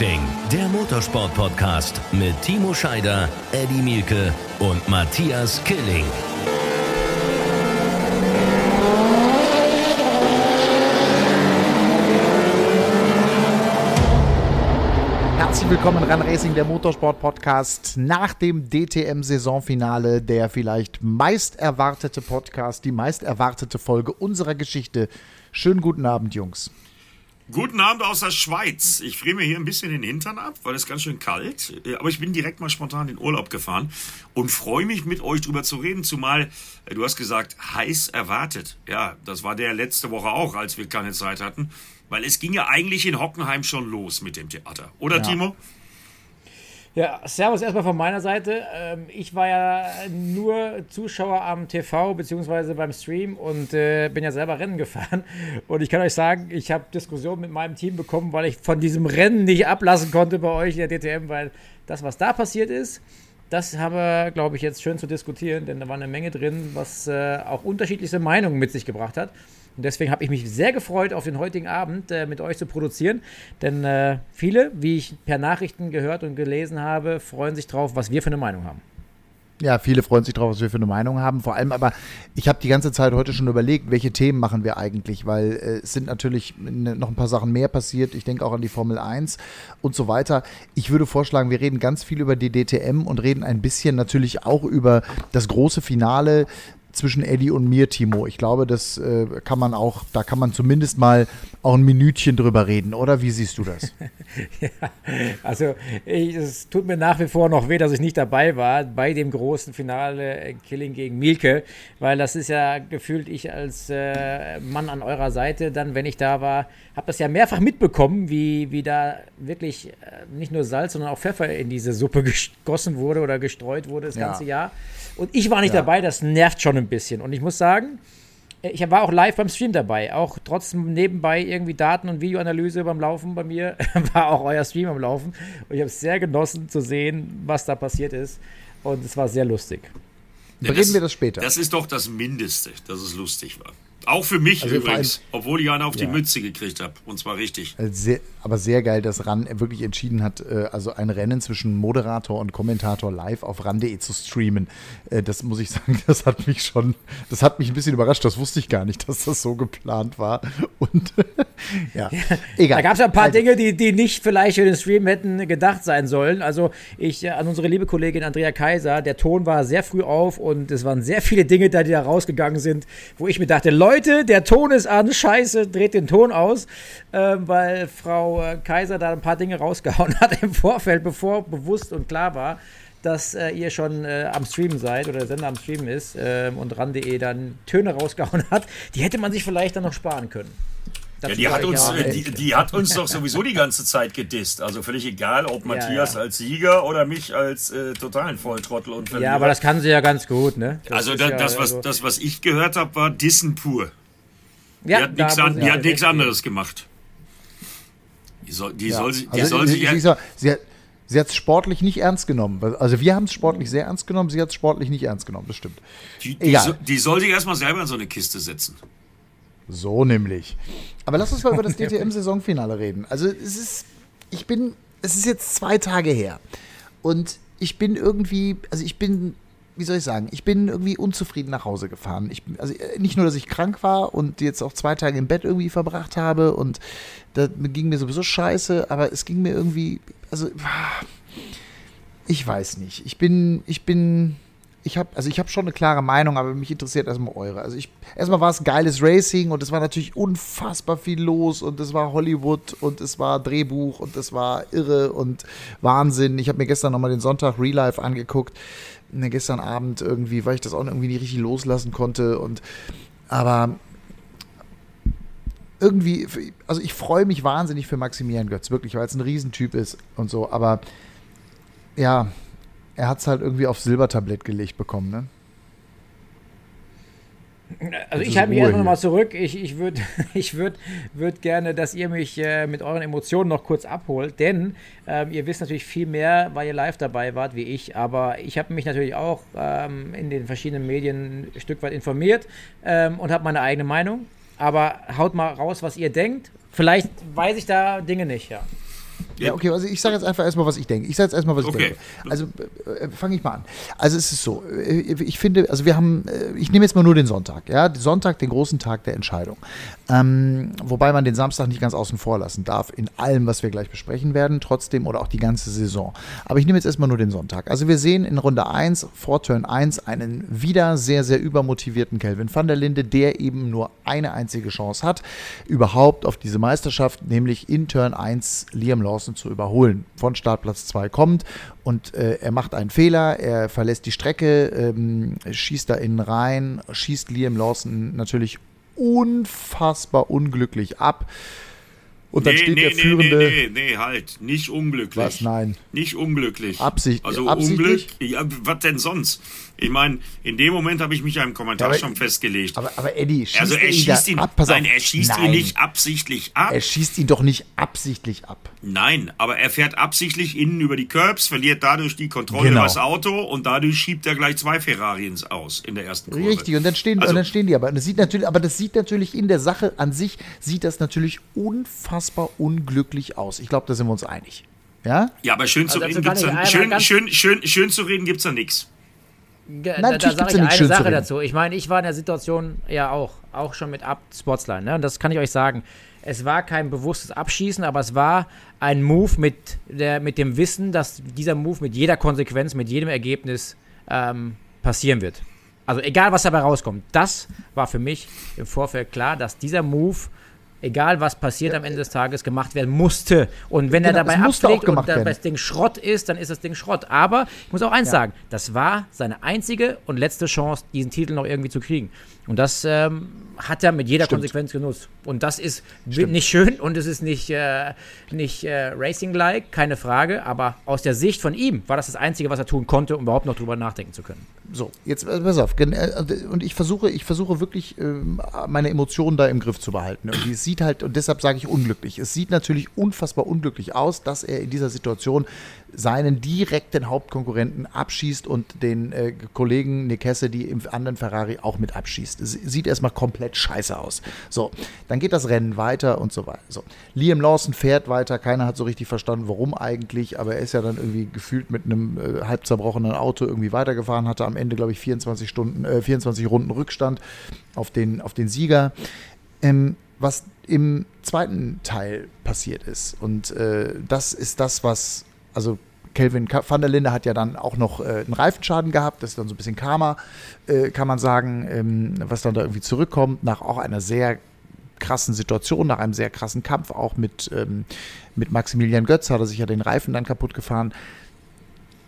Racing, der Motorsport-Podcast mit Timo Scheider, Eddie Mielke und Matthias Killing. Herzlich willkommen Run Racing, der Motorsport-Podcast. Nach dem DTM-Saisonfinale der vielleicht meist erwartete Podcast, die meist erwartete Folge unserer Geschichte. Schönen guten Abend, Jungs. Guten Abend aus der Schweiz. Ich friere mir hier ein bisschen den Hintern ab, weil es ganz schön kalt. Aber ich bin direkt mal spontan in Urlaub gefahren und freue mich mit euch drüber zu reden. Zumal äh, du hast gesagt, heiß erwartet. Ja, das war der letzte Woche auch, als wir keine Zeit hatten. Weil es ging ja eigentlich in Hockenheim schon los mit dem Theater. Oder ja. Timo? Ja, Servus erstmal von meiner Seite. Ähm, ich war ja nur Zuschauer am TV bzw. beim Stream und äh, bin ja selber Rennen gefahren. Und ich kann euch sagen, ich habe Diskussionen mit meinem Team bekommen, weil ich von diesem Rennen nicht ablassen konnte bei euch in der DTM, weil das, was da passiert ist, das haben wir, glaube ich, jetzt schön zu diskutieren, denn da war eine Menge drin, was äh, auch unterschiedlichste Meinungen mit sich gebracht hat. Und deswegen habe ich mich sehr gefreut, auf den heutigen Abend äh, mit euch zu produzieren. Denn äh, viele, wie ich per Nachrichten gehört und gelesen habe, freuen sich drauf, was wir für eine Meinung haben. Ja, viele freuen sich drauf, was wir für eine Meinung haben. Vor allem aber, ich habe die ganze Zeit heute schon überlegt, welche Themen machen wir eigentlich, weil äh, es sind natürlich noch ein paar Sachen mehr passiert. Ich denke auch an die Formel 1 und so weiter. Ich würde vorschlagen, wir reden ganz viel über die DTM und reden ein bisschen natürlich auch über das große Finale zwischen Eddie und mir, Timo. Ich glaube, das äh, kann man auch, da kann man zumindest mal auch ein Minütchen drüber reden, oder? Wie siehst du das? ja, also ich, es tut mir nach wie vor noch weh, dass ich nicht dabei war bei dem großen Finale Killing gegen Mielke, weil das ist ja gefühlt ich als äh, Mann an eurer Seite, dann, wenn ich da war, habe das ja mehrfach mitbekommen, wie, wie da wirklich äh, nicht nur Salz, sondern auch Pfeffer in diese Suppe gegossen wurde oder gestreut wurde das ja. ganze Jahr. Und ich war nicht ja. dabei, das nervt schon ein bisschen. Und ich muss sagen, äh, ich war auch live beim Stream dabei. Auch trotzdem nebenbei irgendwie Daten- und Videoanalyse beim Laufen bei mir, war auch euer Stream am Laufen. Und ich habe es sehr genossen zu sehen, was da passiert ist. Und es war sehr lustig. Ja, Reden wir das später. Das ist doch das Mindeste, dass es lustig war. Auch für mich also übrigens, obwohl ich einen auf ja. die Mütze gekriegt habe. Und zwar richtig. Also sehr, aber sehr geil, dass RAN wirklich entschieden hat, äh, also ein Rennen zwischen Moderator und Kommentator live auf RAN.de zu streamen. Äh, das muss ich sagen, das hat mich schon, das hat mich ein bisschen überrascht. Das wusste ich gar nicht, dass das so geplant war. Und ja, egal. Da gab es ja ein paar also, Dinge, die, die nicht vielleicht für den Stream hätten gedacht sein sollen. Also ich äh, an unsere liebe Kollegin Andrea Kaiser, der Ton war sehr früh auf und es waren sehr viele Dinge da, die da rausgegangen sind, wo ich mir dachte, Leute, Leute, der Ton ist an, scheiße, dreht den Ton aus, äh, weil Frau äh, Kaiser da ein paar Dinge rausgehauen hat im Vorfeld, bevor bewusst und klar war, dass äh, ihr schon äh, am Streamen seid oder der Sender am Streamen ist ähm, und ran.de dann Töne rausgehauen hat, die hätte man sich vielleicht dann noch sparen können. Ja, die, hat uns, die, die, hat uns doch sowieso die ganze Zeit gedisst. Also völlig egal, ob Matthias ja, ja. als Sieger oder mich als äh, totalen Volltrottel und Verlierer. Ja, aber das kann sie ja ganz gut, ne? Das also da, das, was, also das, was ich gehört habe, war Dissen pur. Ja, die hat nichts an, hat nichts anderes gemacht. Die soll, die soll, die also, soll sich. Sie, sie, sie hat es sportlich nicht ernst genommen. Also wir haben es sportlich sehr ernst genommen, sie hat es sportlich nicht ernst genommen, das stimmt. Die, die, so, die soll sich erstmal selber in so eine Kiste setzen. So nämlich. Aber lass uns mal über das DTM-Saisonfinale reden. Also es ist, ich bin, es ist jetzt zwei Tage her. Und ich bin irgendwie, also ich bin, wie soll ich sagen, ich bin irgendwie unzufrieden nach Hause gefahren. Ich, also nicht nur, dass ich krank war und jetzt auch zwei Tage im Bett irgendwie verbracht habe und da ging mir sowieso scheiße, aber es ging mir irgendwie, also ich weiß nicht. Ich bin, ich bin, ich habe also ich schon eine klare Meinung, aber mich interessiert erstmal eure. Also ich erstmal war es geiles Racing und es war natürlich unfassbar viel los und es war Hollywood und es war Drehbuch und es war irre und Wahnsinn. Ich habe mir gestern nochmal den Sonntag Real Life angeguckt. Ne, gestern Abend irgendwie, weil ich das auch irgendwie nicht richtig loslassen konnte und aber irgendwie, also ich freue mich wahnsinnig für Maximilian Götz, wirklich, weil es ein Riesentyp ist und so, aber ja, er hat es halt irgendwie auf Silbertablett gelegt bekommen, ne? Also ich halte mich erstmal nochmal zurück. Ich, ich würde ich würd, würd gerne, dass ihr mich äh, mit euren Emotionen noch kurz abholt, denn ähm, ihr wisst natürlich viel mehr, weil ihr live dabei wart wie ich, aber ich habe mich natürlich auch ähm, in den verschiedenen Medien ein Stück weit informiert ähm, und habe meine eigene Meinung. Aber haut mal raus, was ihr denkt. Vielleicht weiß ich da Dinge nicht, ja. Ja, okay, also ich sage jetzt einfach erstmal, was ich denke. Ich sage jetzt erstmal, was ich Okay. denke. Also äh, fange ich mal an. Also es ist so, äh, ich finde, also wir haben, äh, ich nehme jetzt mal nur den Sonntag, ja, Sonntag, den großen Tag der Entscheidung. Ähm, wobei man den Samstag nicht ganz außen vor lassen darf, in allem, was wir gleich besprechen werden, trotzdem oder auch die ganze Saison. Aber ich nehme jetzt erstmal nur den Sonntag. Also wir sehen in Runde 1, vor Turn 1, einen wieder sehr, sehr übermotivierten Kelvin van der Linde, der eben nur eine einzige Chance hat, überhaupt auf diese Meisterschaft, nämlich in Turn 1 Liam Lawson zu überholen. Von Startplatz 2 kommt und äh, er macht einen Fehler, er verlässt die Strecke, ähm, schießt da innen rein, schießt Liam Lawson natürlich unfassbar unglücklich ab. Und dann nee, steht nee, der führende. nee, nee, nee, halt. Nicht unglücklich. Was? Nein. Nicht unglücklich. Absicht- Also absichtlich? Unglück. Ja, was denn sonst? Ich meine, in dem Moment habe ich mich ja im Kommentar aber- schon festgelegt. Aber, aber Eddie, schießt also er ihn schießt ihn, ab? Pass nein, er schießt Nein. ihn nicht absichtlich ab. Er schießt ihn doch nicht absichtlich ab. Nein, aber er fährt absichtlich innen über die Curbs, verliert dadurch die Kontrolle Genau. über das Auto und dadurch schiebt er gleich zwei Ferrari ins Aus in der ersten Kurve. Richtig, und dann stehen, Also- und dann stehen die aber. Das sieht natürlich, aber das sieht natürlich in der Sache an sich, sieht das natürlich unfassbar unglücklich aus. Ich glaube, da sind wir uns einig. Ja? Ja, aber schön zu reden gibt's ich da, einmal schön, ganz- schön, schön, schön zu reden gibt's da nichts. Nein, da, da sage ja ich nichts eine Sache dazu. Ich meine, ich war in der Situation ja auch, auch schon mit Up Sportsline. Ne? Und das kann ich euch sagen. Es war kein bewusstes Abschießen, aber es war ein Move mit, der, mit dem Wissen, dass dieser Move mit jeder Konsequenz, mit jedem Ergebnis ähm, passieren wird. Also egal, was dabei rauskommt. Das war für mich im Vorfeld klar, dass dieser Move, egal was passiert am Ende des Tages, gemacht werden musste. Und wenn er Genau, dabei musste auch abschlägt und gemacht da- werden. das Ding Schrott ist, dann ist das Ding Schrott. Aber ich muss auch eins sagen, das war seine einzige und letzte Chance, diesen Titel noch irgendwie zu kriegen. Und das ähm, hat er mit jeder Stimmt. Konsequenz genutzt. Und das ist nicht schön und es ist nicht, äh, nicht äh, Racing-like, keine Frage. Aber aus der Sicht von ihm war das das Einzige, was er tun konnte, um überhaupt noch drüber nachdenken zu können. So, jetzt äh, pass auf. äh, Und ich versuche, ich versuche wirklich ähm, meine Emotionen da im Griff zu behalten. Und es sieht halt, und deshalb sage ich unglücklich. Es sieht natürlich unfassbar unglücklich aus, dass er in dieser Situation seinen direkten Hauptkonkurrenten abschießt und den äh, Kollegen Nick die im anderen Ferrari auch mit abschießt. Sieht erstmal komplett scheiße aus. So, dann geht das Rennen weiter und so weiter. So, Liam Lawson fährt weiter. Keiner hat so richtig verstanden, warum eigentlich, aber er ist ja dann irgendwie gefühlt mit einem äh, halb zerbrochenen Auto irgendwie weitergefahren, hatte am Ende, glaube ich, 24 Stunden, äh, 24 Runden Rückstand auf den, auf den Sieger. Ähm, was im zweiten Teil passiert ist. Und äh, das ist das, was, also Kelvin van der Linde hat ja dann auch noch äh, einen Reifenschaden gehabt. Das ist dann so ein bisschen Karma, äh, kann man sagen, ähm, was dann da irgendwie zurückkommt, nach auch einer sehr krassen Situation, nach einem sehr krassen Kampf, auch mit, ähm, mit Maximilian Götz hat er sich ja den Reifen dann kaputt gefahren.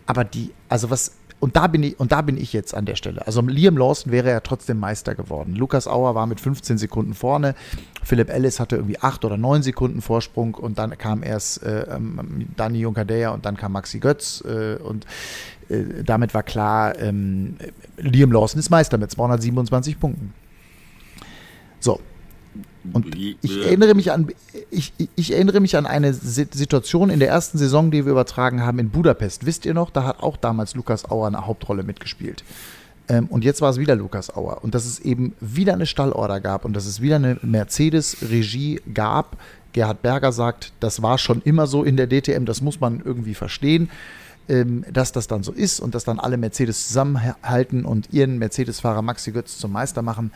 Aber die, also was, und da bin ich, und da bin ich jetzt an der Stelle. Also Liam Lawson wäre ja trotzdem Meister geworden. Lukas Auer war mit 15 Sekunden vorne. Philipp Ellis hatte irgendwie 8 oder 9 Sekunden Vorsprung und dann kam erst äh, ähm, Dani Junkadeja und dann kam Maxi Götz äh, und äh, damit war klar, ähm, Liam Lawson ist Meister mit 227 Punkten. So. Und ich äh, erinnere mich an, ich, ich erinnere mich an eine Si- Situation in der ersten Saison, die wir übertragen haben in Budapest. Wisst ihr noch? Da hat auch damals Lukas Auer eine Hauptrolle mitgespielt. Ähm, und jetzt war es wieder Lukas Auer. Und dass es eben wieder eine Stallorder gab und dass es wieder eine Mercedes-Regie gab. Gerhard Berger sagt, das war schon immer so in der DTM, das muss man irgendwie verstehen, ähm, dass das dann so ist und dass dann alle Mercedes zusammenhalten und ihren Mercedes-Fahrer Maxi Götz zum Meister machen.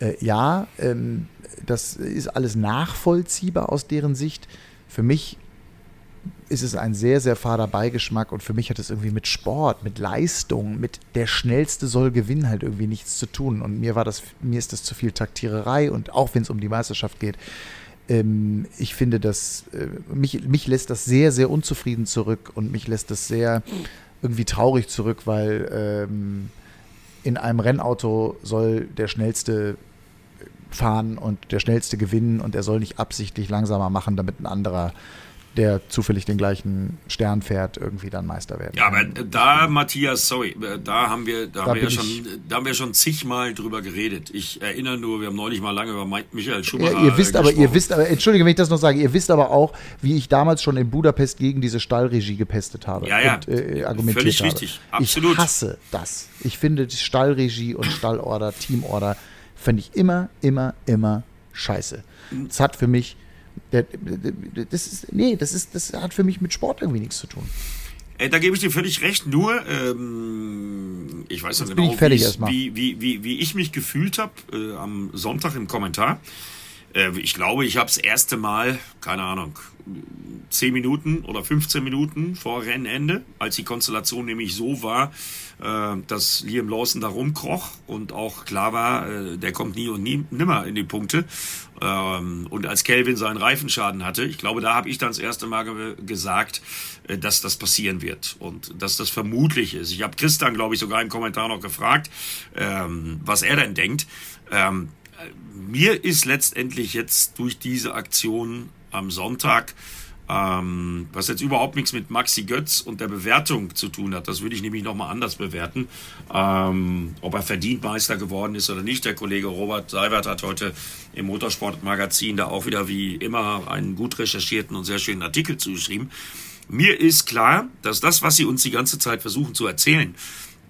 Äh, ja, ähm, das ist alles nachvollziehbar aus deren Sicht. Für mich ist es ein sehr, sehr fader Beigeschmack und für mich hat es irgendwie mit Sport, mit Leistung, mit der Schnellste soll gewinnen halt irgendwie nichts zu tun. Und mir war das, mir ist das zu viel Taktiererei und auch wenn es um die Meisterschaft geht, ähm, ich finde das, äh, mich, mich lässt das sehr, sehr unzufrieden zurück und mich lässt das sehr irgendwie traurig zurück, weil ähm, in einem Rennauto soll der Schnellste fahren und der Schnellste gewinnen und er soll nicht absichtlich langsamer machen, damit ein anderer, der zufällig den gleichen Stern fährt, irgendwie dann Meister werden Ja, aber da, Matthias, sorry, äh, da haben wir, da, haben wir ja schon, da haben wir schon zigmal drüber geredet. Ich erinnere nur, wir haben neulich mal lange über Michael Schumacher Ja, ihr wisst äh, aber, ihr gesprochen. wisst aber, entschuldige, wenn ich das noch sage, ihr wisst aber auch, wie ich damals schon in Budapest gegen diese Stallregie gepestet habe Ja, ja. und äh, argumentiert Völlig habe. richtig. Absolut. Ich hasse das. Ich finde die Stallregie und Stallorder, Teamorder, finde ich immer, immer, immer scheiße. Es hat für mich Das ist, nee, das ist, das hat für mich mit Sport irgendwie nichts zu tun. Äh, da gebe ich dir völlig recht, nur ähm, ich weiß noch genau, wie, wie, wie, wie ich mich gefühlt habe äh, am Sonntag im Kommentar. Äh, ich glaube, ich habe das erste Mal, keine Ahnung, 10 Minuten oder 15 Minuten vor Rennende, als die Konstellation nämlich so war, äh, dass Liam Lawson da rumkroch und auch klar war, äh, der kommt nie und nie, nimmer in die Punkte. Ähm, und als Kelvin seinen Reifenschaden hatte, ich glaube, da habe ich dann das erste Mal ge gesagt, dass das passieren wird und dass das vermutlich ist. Ich habe Christian, glaube ich, sogar im Kommentar noch gefragt, ähm, was er denn denkt. Mir ist letztendlich jetzt durch diese Aktion am Sonntag, ähm, was jetzt überhaupt nichts mit Maxi Götz und der Bewertung zu tun hat, das würde ich nämlich nochmal anders bewerten, ähm, ob er verdient Meister geworden ist oder nicht. Der Kollege Robert Seibert hat heute im Motorsportmagazin da auch wieder wie immer einen gut recherchierten und sehr schönen Artikel zugeschrieben. Mir ist klar, dass das, was sie uns die ganze Zeit versuchen zu erzählen,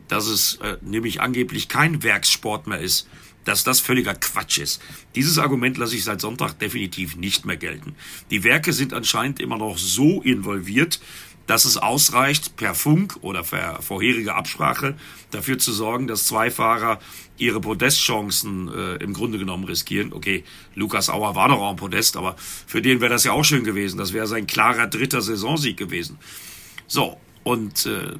dass es äh, nämlich angeblich kein Werkssport mehr ist, dass das völliger Quatsch ist. Dieses Argument lasse ich seit Sonntag definitiv nicht mehr gelten. Die Werke sind anscheinend immer noch so involviert, dass es ausreicht, per Funk oder per vorherige Absprache dafür zu sorgen, dass zwei Fahrer ihre Podestchancen äh, im Grunde genommen riskieren. Okay, Lukas Auer war doch auch ein Podest, aber für den wäre das ja auch schön gewesen. Das wäre sein klarer dritter Saisonsieg gewesen. So, und äh,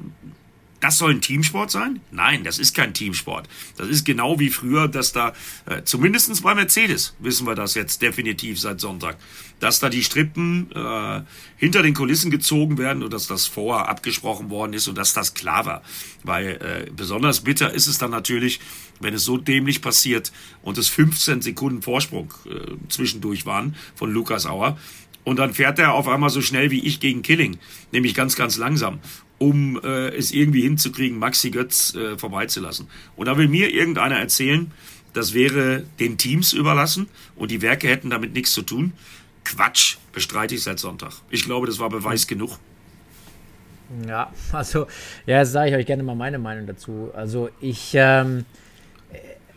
das soll ein Teamsport sein? Nein, das ist kein Teamsport. Das ist genau wie früher, dass da, äh, zumindestens bei Mercedes, wissen wir das jetzt definitiv seit Sonntag, dass da die Strippen äh, hinter den Kulissen gezogen werden und dass das vorher abgesprochen worden ist und dass das klar war. Weil äh, besonders bitter ist es dann natürlich, wenn es so dämlich passiert und es 15 Sekunden Vorsprung äh, zwischendurch waren von Lukas Auer. Und dann fährt er auf einmal so schnell wie ich gegen Killing, nämlich ganz, ganz langsam um äh, es irgendwie hinzukriegen, Maxi Götz äh, vorbeizulassen. Und da will mir irgendeiner erzählen, das wäre den Teams überlassen und die Werke hätten damit nichts zu tun. Quatsch, bestreite ich seit Sonntag. Ich glaube, das war Beweis genug. Ja, also, ja, sage ich euch gerne mal meine Meinung dazu. Also, ich, ähm,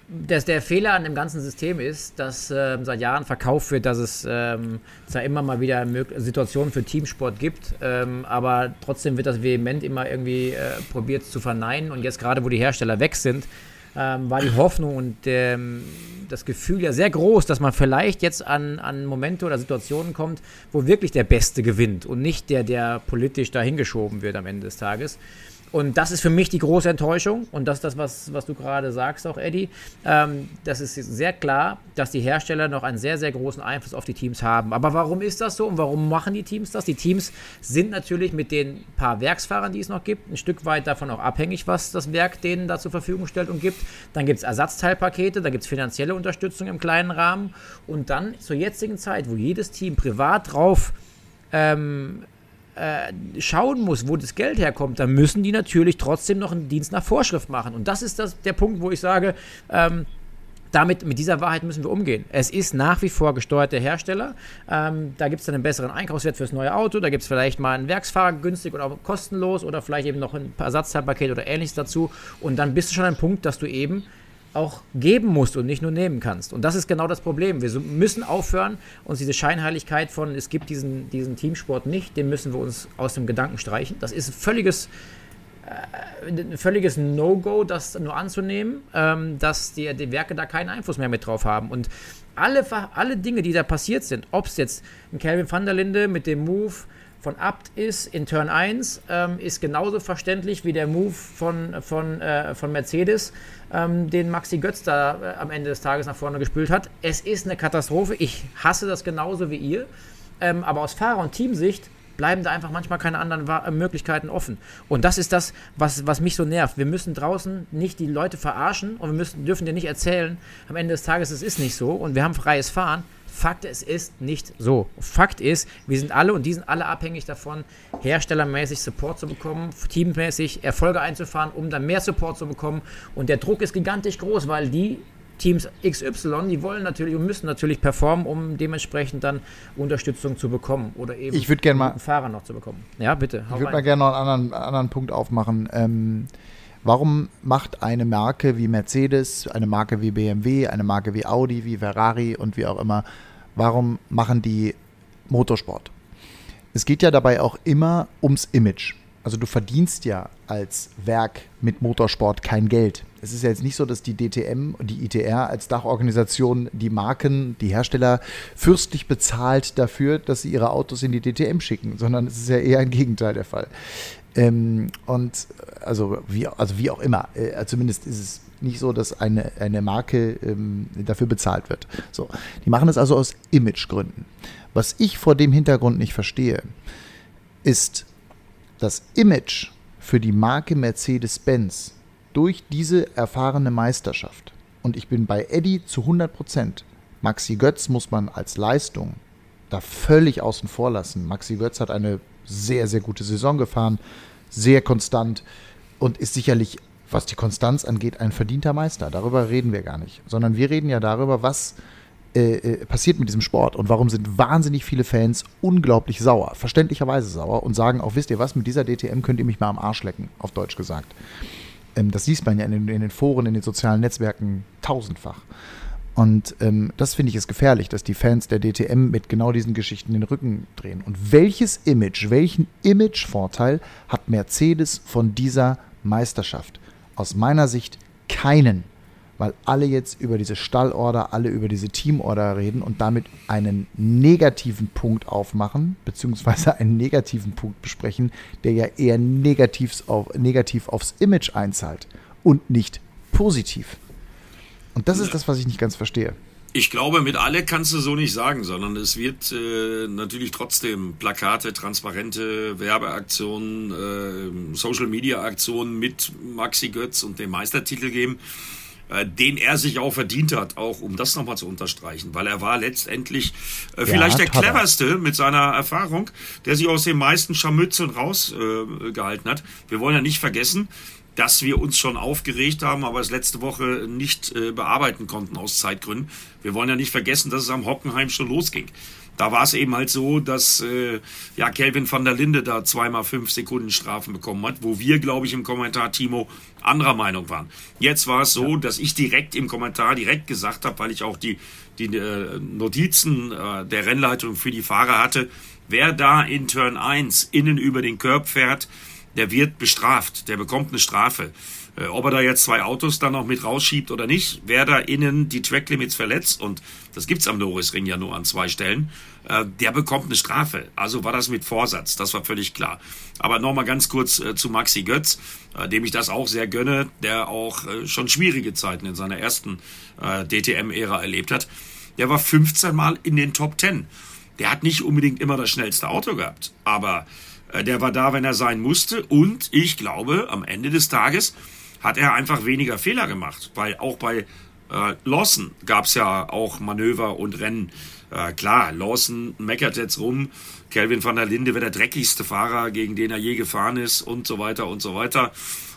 dass der Fehler an dem ganzen System ist, dass ähm, seit Jahren verkauft wird, dass es ähm, zwar immer mal wieder Situationen für Teamsport gibt, ähm, aber trotzdem wird das vehement immer irgendwie äh, probiert zu verneinen. Und jetzt gerade, wo die Hersteller weg sind, ähm, war die Hoffnung und ähm, das Gefühl ja sehr groß, dass man vielleicht jetzt an, an Momente oder Situationen kommt, wo wirklich der Beste gewinnt und nicht der, der politisch dahingeschoben wird am Ende des Tages. Und das ist für mich die große Enttäuschung. Und das ist das, was, was du gerade sagst, auch Eddie. Ähm, das ist sehr klar, dass die Hersteller noch einen sehr, sehr großen Einfluss auf die Teams haben. Aber warum ist das so und warum machen die Teams das? Die Teams sind natürlich mit den paar Werksfahrern, die es noch gibt, ein Stück weit davon auch abhängig, was das Werk denen da zur Verfügung stellt und gibt. Dann gibt es Ersatzteilpakete, da gibt es finanzielle Unterstützung im kleinen Rahmen. Und dann zur jetzigen Zeit, wo jedes Team privat drauf ähm, äh, schauen muss, wo das Geld herkommt, dann müssen die natürlich trotzdem noch einen Dienst nach Vorschrift machen. Und das ist das, der Punkt, wo ich sage, ähm, damit, mit dieser Wahrheit müssen wir umgehen. Es ist nach wie vor gesteuert der Hersteller. Ähm, da gibt es dann einen besseren Einkaufswert fürs neue Auto. Da gibt es vielleicht mal einen Werksfahrer günstig oder kostenlos oder vielleicht eben noch ein Ersatzteilpaket oder ähnliches dazu. Und dann bist du schon an einem Punkt, dass du eben auch geben musst und nicht nur nehmen kannst. Und das ist genau das Problem. Wir müssen aufhören, uns diese Scheinheiligkeit von, es gibt diesen, diesen Teamsport nicht, den müssen wir uns aus dem Gedanken streichen. Das ist ein völliges, äh, völliges No-Go, das nur anzunehmen, ähm, dass die, die Werke da keinen Einfluss mehr mit drauf haben. Und alle, alle Dinge, die da passiert sind, ob es jetzt ein Calvin van der Linde mit dem Move von Abt ist in Turn 1, ähm, ist genauso verständlich wie der Move von, von, äh, von Mercedes ähm, den Maxi Götz da äh, am Ende des Tages nach vorne gespült hat. Es ist eine Katastrophe. Ich hasse das genauso wie ihr. Ähm, aber aus Fahrer- und Teamsicht bleiben da einfach manchmal keine anderen Wa äh, Möglichkeiten offen. Und das ist das, was, was mich so nervt. Wir müssen draußen nicht die Leute verarschen und wir müssen, dürfen dir nicht erzählen, am Ende des Tages, es ist nicht so und wir haben freies Fahren. Fakt, es ist nicht so. Fakt ist, wir sind alle und die sind alle abhängig davon, herstellermäßig Support zu bekommen, teammäßig Erfolge einzufahren, um dann mehr Support zu bekommen. Und der Druck ist gigantisch groß, weil die Teams XY, die wollen natürlich und müssen natürlich performen, um dementsprechend dann Unterstützung zu bekommen oder eben ich mal Fahrer noch zu bekommen. Ja, bitte. Ich würde mal gerne noch einen anderen, anderen Punkt aufmachen. Ähm, Warum macht eine Marke wie Mercedes, eine Marke wie BMW, eine Marke wie Audi, wie Ferrari und wie auch immer, warum machen die Motorsport. Es geht ja dabei auch immer ums Image. Also du verdienst ja als Werk mit Motorsport kein Geld. Es ist ja jetzt nicht so, dass die DTM und die ITR als Dachorganisation die Marken, die Hersteller fürstlich bezahlt dafür, dass sie ihre Autos in die DTM schicken, sondern es ist ja eher ein Gegenteil der Fall. Ähm, und also wie, also wie auch immer, äh, zumindest ist es nicht so, dass eine, eine Marke ähm, dafür bezahlt wird. So, die machen das also aus Imagegründen. Was ich vor dem Hintergrund nicht verstehe, ist das Image für die Marke Mercedes-Benz durch diese erfahrene Meisterschaft. Und ich bin bei Eddie zu 100 Prozent. Maxi Götz muss man als Leistung da völlig außen vor lassen. Maxi Götz hat eine sehr, sehr gute Saison gefahren, sehr konstant und ist sicherlich, was die Konstanz angeht, ein verdienter Meister. Darüber reden wir gar nicht, sondern wir reden ja darüber, was äh, äh, passiert mit diesem Sport und warum sind wahnsinnig viele Fans unglaublich sauer, verständlicherweise sauer und sagen auch, wisst ihr was, mit dieser DTM könnt ihr mich mal am Arsch lecken, auf Deutsch gesagt. Ähm, das liest man ja in den, in den, Foren, in den sozialen Netzwerken tausendfach. Und ähm, das finde ich ist gefährlich, dass die Fans der DTM mit genau diesen Geschichten den Rücken drehen. Und welches Image, welchen Imagevorteil hat Mercedes von dieser Meisterschaft? Aus meiner Sicht keinen, weil alle jetzt über diese Stallorder, alle über diese Teamorder reden und damit einen negativen Punkt aufmachen, beziehungsweise einen negativen Punkt besprechen, der ja eher negativ, auf, negativ aufs Image einzahlt und nicht positiv. Und das ist das, was ich nicht ganz verstehe. Ich glaube, mit alle kannst du so nicht sagen, sondern es wird äh, natürlich trotzdem Plakate, transparente Werbeaktionen, äh, Social-Media-Aktionen mit Maxi Götz und dem Meistertitel geben, äh, den er sich auch verdient hat, auch um das nochmal zu unterstreichen, weil er war letztendlich äh, vielleicht ja, der cleverste mit seiner Erfahrung, der sich aus den meisten Scharmützeln rausgehalten äh, hat. Wir wollen ja nicht vergessen, dass wir uns schon aufgeregt haben, aber es letzte Woche nicht äh, bearbeiten konnten aus Zeitgründen. Wir wollen ja nicht vergessen, dass es am Hockenheim schon losging. Da war es eben halt so, dass äh, ja Kelvin van der Linde da zweimal fünf Sekunden Strafen bekommen hat, wo wir, glaube ich, im Kommentar Timo anderer Meinung waren. Jetzt war es so, ja. dass ich direkt im Kommentar direkt gesagt habe, weil ich auch die die äh, Notizen äh, der Rennleitung für die Fahrer hatte, wer da in Turn 1 innen über den Curb fährt, der wird bestraft, der bekommt eine Strafe. Äh, ob er da jetzt zwei Autos dann noch mit rausschiebt oder nicht, wer da innen die Tracklimits verletzt, und das gibt's am Norrisring ja nur an zwei Stellen, äh, der bekommt eine Strafe. Also war das mit Vorsatz, das war völlig klar. Aber nochmal ganz kurz äh, zu Maxi Götz, dem ich das auch sehr gönne, der auch schon schwierige Zeiten in seiner ersten DTM-Ära erlebt hat. Der war 15 Mal in den Top 10. Der hat nicht unbedingt immer das schnellste Auto gehabt, aber der war da, wenn er sein musste. Und ich glaube, am Ende des Tages hat er einfach weniger Fehler gemacht. Weil auch bei äh, Lawson gab es ja auch Manöver und Rennen. Äh, klar, Lawson meckert jetzt rum. Kelvin van der Linde wäre der dreckigste Fahrer, gegen den er je gefahren ist und so weiter und so weiter.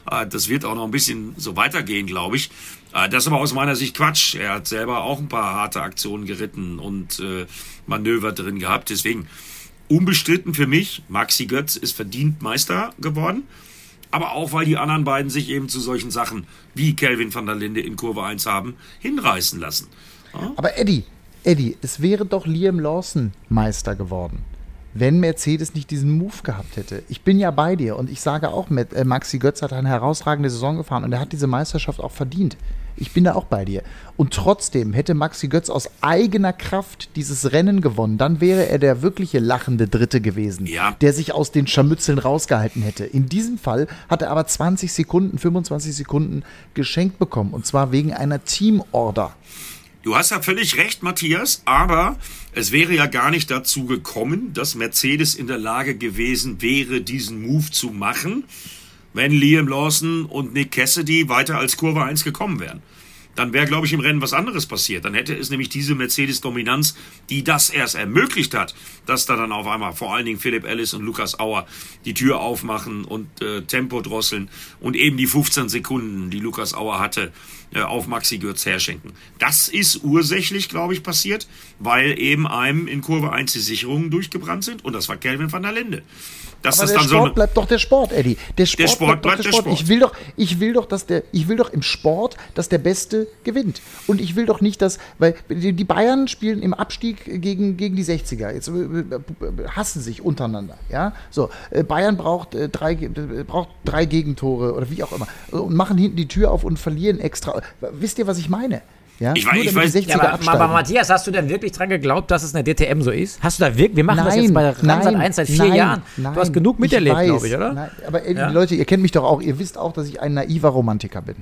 Äh, das wird auch noch ein bisschen so weitergehen, glaube ich. Äh, das ist aber aus meiner Sicht Quatsch. Er hat selber auch ein paar harte Aktionen geritten und äh, Manöver drin gehabt. Deswegen unbestritten für mich, Maxi Götz ist verdient Meister geworden. Aber auch, weil die anderen beiden sich eben zu solchen Sachen wie Kelvin van der Linde in Kurve 1 haben, hinreißen lassen. Ja? Aber Eddie, Eddie, es wäre doch Liam Lawson Meister geworden, wenn Mercedes nicht diesen Move gehabt hätte. Ich bin ja bei dir und ich sage auch, äh, Maxi Götz hat eine herausragende Saison gefahren und er hat diese Meisterschaft auch verdient. Ich bin da auch bei dir. Und trotzdem hätte Maxi Götz aus eigener Kraft dieses Rennen gewonnen. Dann wäre er der wirkliche lachende Dritte gewesen, ja. der sich aus den Scharmützeln rausgehalten hätte. In diesem Fall hat er aber 20 Sekunden, 25 Sekunden geschenkt bekommen. Und zwar wegen einer Teamorder. Du hast ja völlig recht, Matthias, aber es wäre ja gar nicht dazu gekommen, dass Mercedes in der Lage gewesen wäre, diesen Move zu machen wenn Liam Lawson und Nick Cassidy weiter als Kurve 1 gekommen wären. Dann wäre, glaube ich, im Rennen was anderes passiert. Dann hätte es nämlich diese Mercedes-Dominanz, die das erst ermöglicht hat, dass da dann auf einmal vor allen Dingen Philipp Ellis und Lukas Auer die Tür aufmachen und äh, Tempo drosseln und eben die 15 Sekunden, die Lukas Auer hatte, auf Maxi Götz herschenken. Das ist ursächlich, glaube ich, passiert, weil eben einem in Kurve 1 die Sicherungen durchgebrannt sind und das war Kelvin van der Linde. Das Aber der Sport so bleibt doch der Sport, Eddie. Der Sport, der Sport bleibt, bleibt der Sport. Sport. Ich will doch, ich will doch, dass der, ich will doch im Sport, dass der Beste gewinnt. Und ich will doch nicht, dass, weil die Bayern spielen im Abstieg gegen, gegen die 60er. Jetzt äh, hassen sich untereinander. Ja, so äh, Bayern braucht äh, drei, braucht drei Gegentore oder wie auch immer und machen hinten die Tür auf und verlieren extra. Wisst ihr, was ich meine? Ja? Ich weiß, ich weiß. Ja, aber, aber, Matthias, hast du denn wirklich dran geglaubt, dass es in der DTM so ist? Hast du da wirklich, wir machen nein, das jetzt bei Ramsat 1 seit vier nein, Jahren. Nein, du hast genug miterlebt, glaube ich, oder? Nein, aber ja. Leute, ihr kennt mich doch auch, ihr wisst auch, dass ich ein naiver Romantiker bin.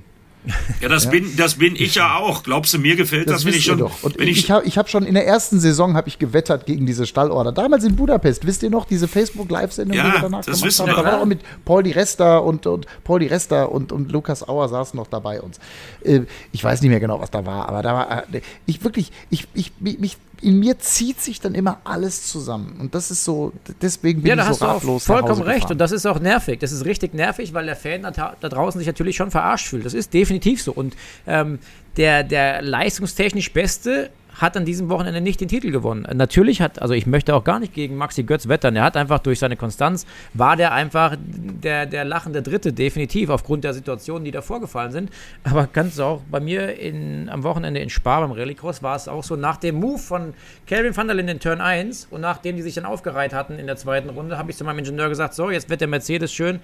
Ja, das, ja. Bin, das bin ich ja auch. Glaubst du, mir gefällt das, das wenn ich schon. Doch. Und ich, ich habe ich hab schon in der ersten Saison ich gewettert gegen diese Stallorder. Damals in Budapest, wisst ihr noch, diese Facebook-Live-Sendung, ja, die wir danach das gemacht haben? Wir, da war auch mit Paul Di Resta und, und Paul Di Resta und, und Lukas Auer saßen noch dabei uns. Äh, ich weiß nicht mehr genau, was da war, aber da war äh, ich wirklich, ich, ich, mich in mir zieht sich dann immer alles zusammen. Und das ist so, deswegen bin ja, ich so ratlos. vollkommen recht. Und das ist auch nervig. Das ist richtig nervig, weil der Fan da, da draußen sich natürlich schon verarscht fühlt. Das ist definitiv so. Und ähm, der, der leistungstechnisch Beste hat an diesem Wochenende nicht den Titel gewonnen. Natürlich hat, also ich möchte auch gar nicht gegen Maxi Götz wettern. Er hat einfach durch seine Konstanz, war der einfach der, der lachende Dritte, definitiv, aufgrund der Situationen, die da vorgefallen sind. Aber du auch bei mir in, am Wochenende in Spa beim Rallycross war es auch so, nach dem Move von Calvin van der Linden in Turn 1 und nachdem die sich dann aufgereiht hatten in der zweiten Runde, habe ich zu meinem Ingenieur gesagt, so, jetzt wird der Mercedes schön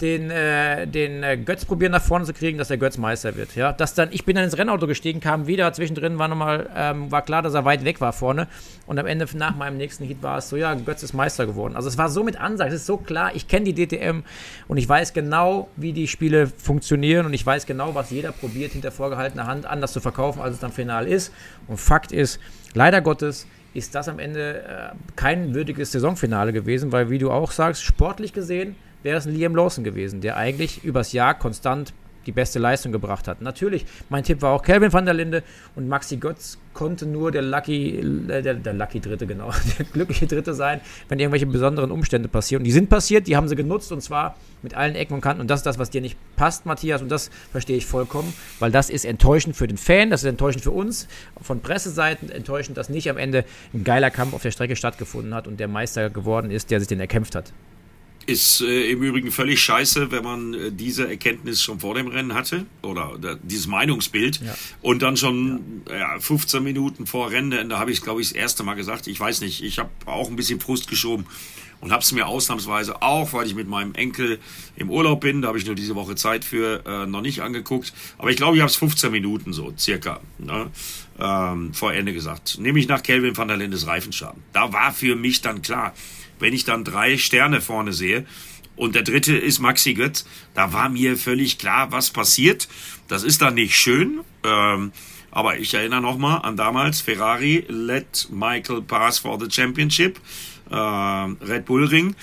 den, äh, den äh, Götz probieren nach vorne zu kriegen, dass der Götz Meister wird. Ja, dass dann, ich bin dann ins Rennauto gestiegen, kam wieder, zwischendrin war nochmal, ähm, war klar, dass er weit weg war vorne. Und am Ende nach meinem nächsten Hit war es so, ja, Götz ist Meister geworden. Also es war so mit Ansage, es ist so klar, ich kenne die DTM und ich weiß genau, wie die Spiele funktionieren und ich weiß genau, was jeder probiert, hinter vorgehaltener Hand anders zu verkaufen, als es dann final ist. Und Fakt ist, leider Gottes, ist das am Ende äh, kein würdiges Saisonfinale gewesen, weil, wie du auch sagst, sportlich gesehen, wäre es ein Liam Lawson gewesen, der eigentlich übers Jahr konstant die beste Leistung gebracht hat. Natürlich, mein Tipp war auch Kelvin van der Linde und Maxi Götz konnte nur der Lucky, äh, der, der Lucky Dritte, genau, der glückliche Dritte sein, wenn irgendwelche besonderen Umstände passieren. Und die sind passiert, die haben sie genutzt und zwar mit allen Ecken und Kanten. Und das ist das, was dir nicht passt, Matthias, und das verstehe ich vollkommen, weil das ist enttäuschend für den Fan, das ist enttäuschend für uns, von Presseseiten enttäuschend, dass nicht am Ende ein geiler Kampf auf der Strecke stattgefunden hat und der Meister geworden ist, der sich den erkämpft hat. Ist äh, im Übrigen völlig scheiße, wenn man äh, diese Erkenntnis schon vor dem Rennen hatte oder, oder dieses Meinungsbild ja. und dann schon ja. Ja, 15 Minuten vor Rennende habe ich, glaube ich, das erste Mal gesagt, ich weiß nicht, ich habe auch ein bisschen Frust geschoben und habe es mir ausnahmsweise auch, weil ich mit meinem Enkel im Urlaub bin, da habe ich nur diese Woche Zeit für, äh, noch nicht angeguckt. Aber ich glaube, ich habe es 15 Minuten so circa ne, ähm, vor Ende gesagt. Nämlich nach Kelvin van der Lindes Reifenschaden. Da war für mich dann klar, wenn ich dann drei Sterne vorne sehe und der dritte ist Maxi Götz, da war mir völlig klar, was passiert. Das ist dann nicht schön. Ähm, aber ich erinnere nochmal an damals, Ferrari let Michael pass for the championship, äh, Red Bull Ring.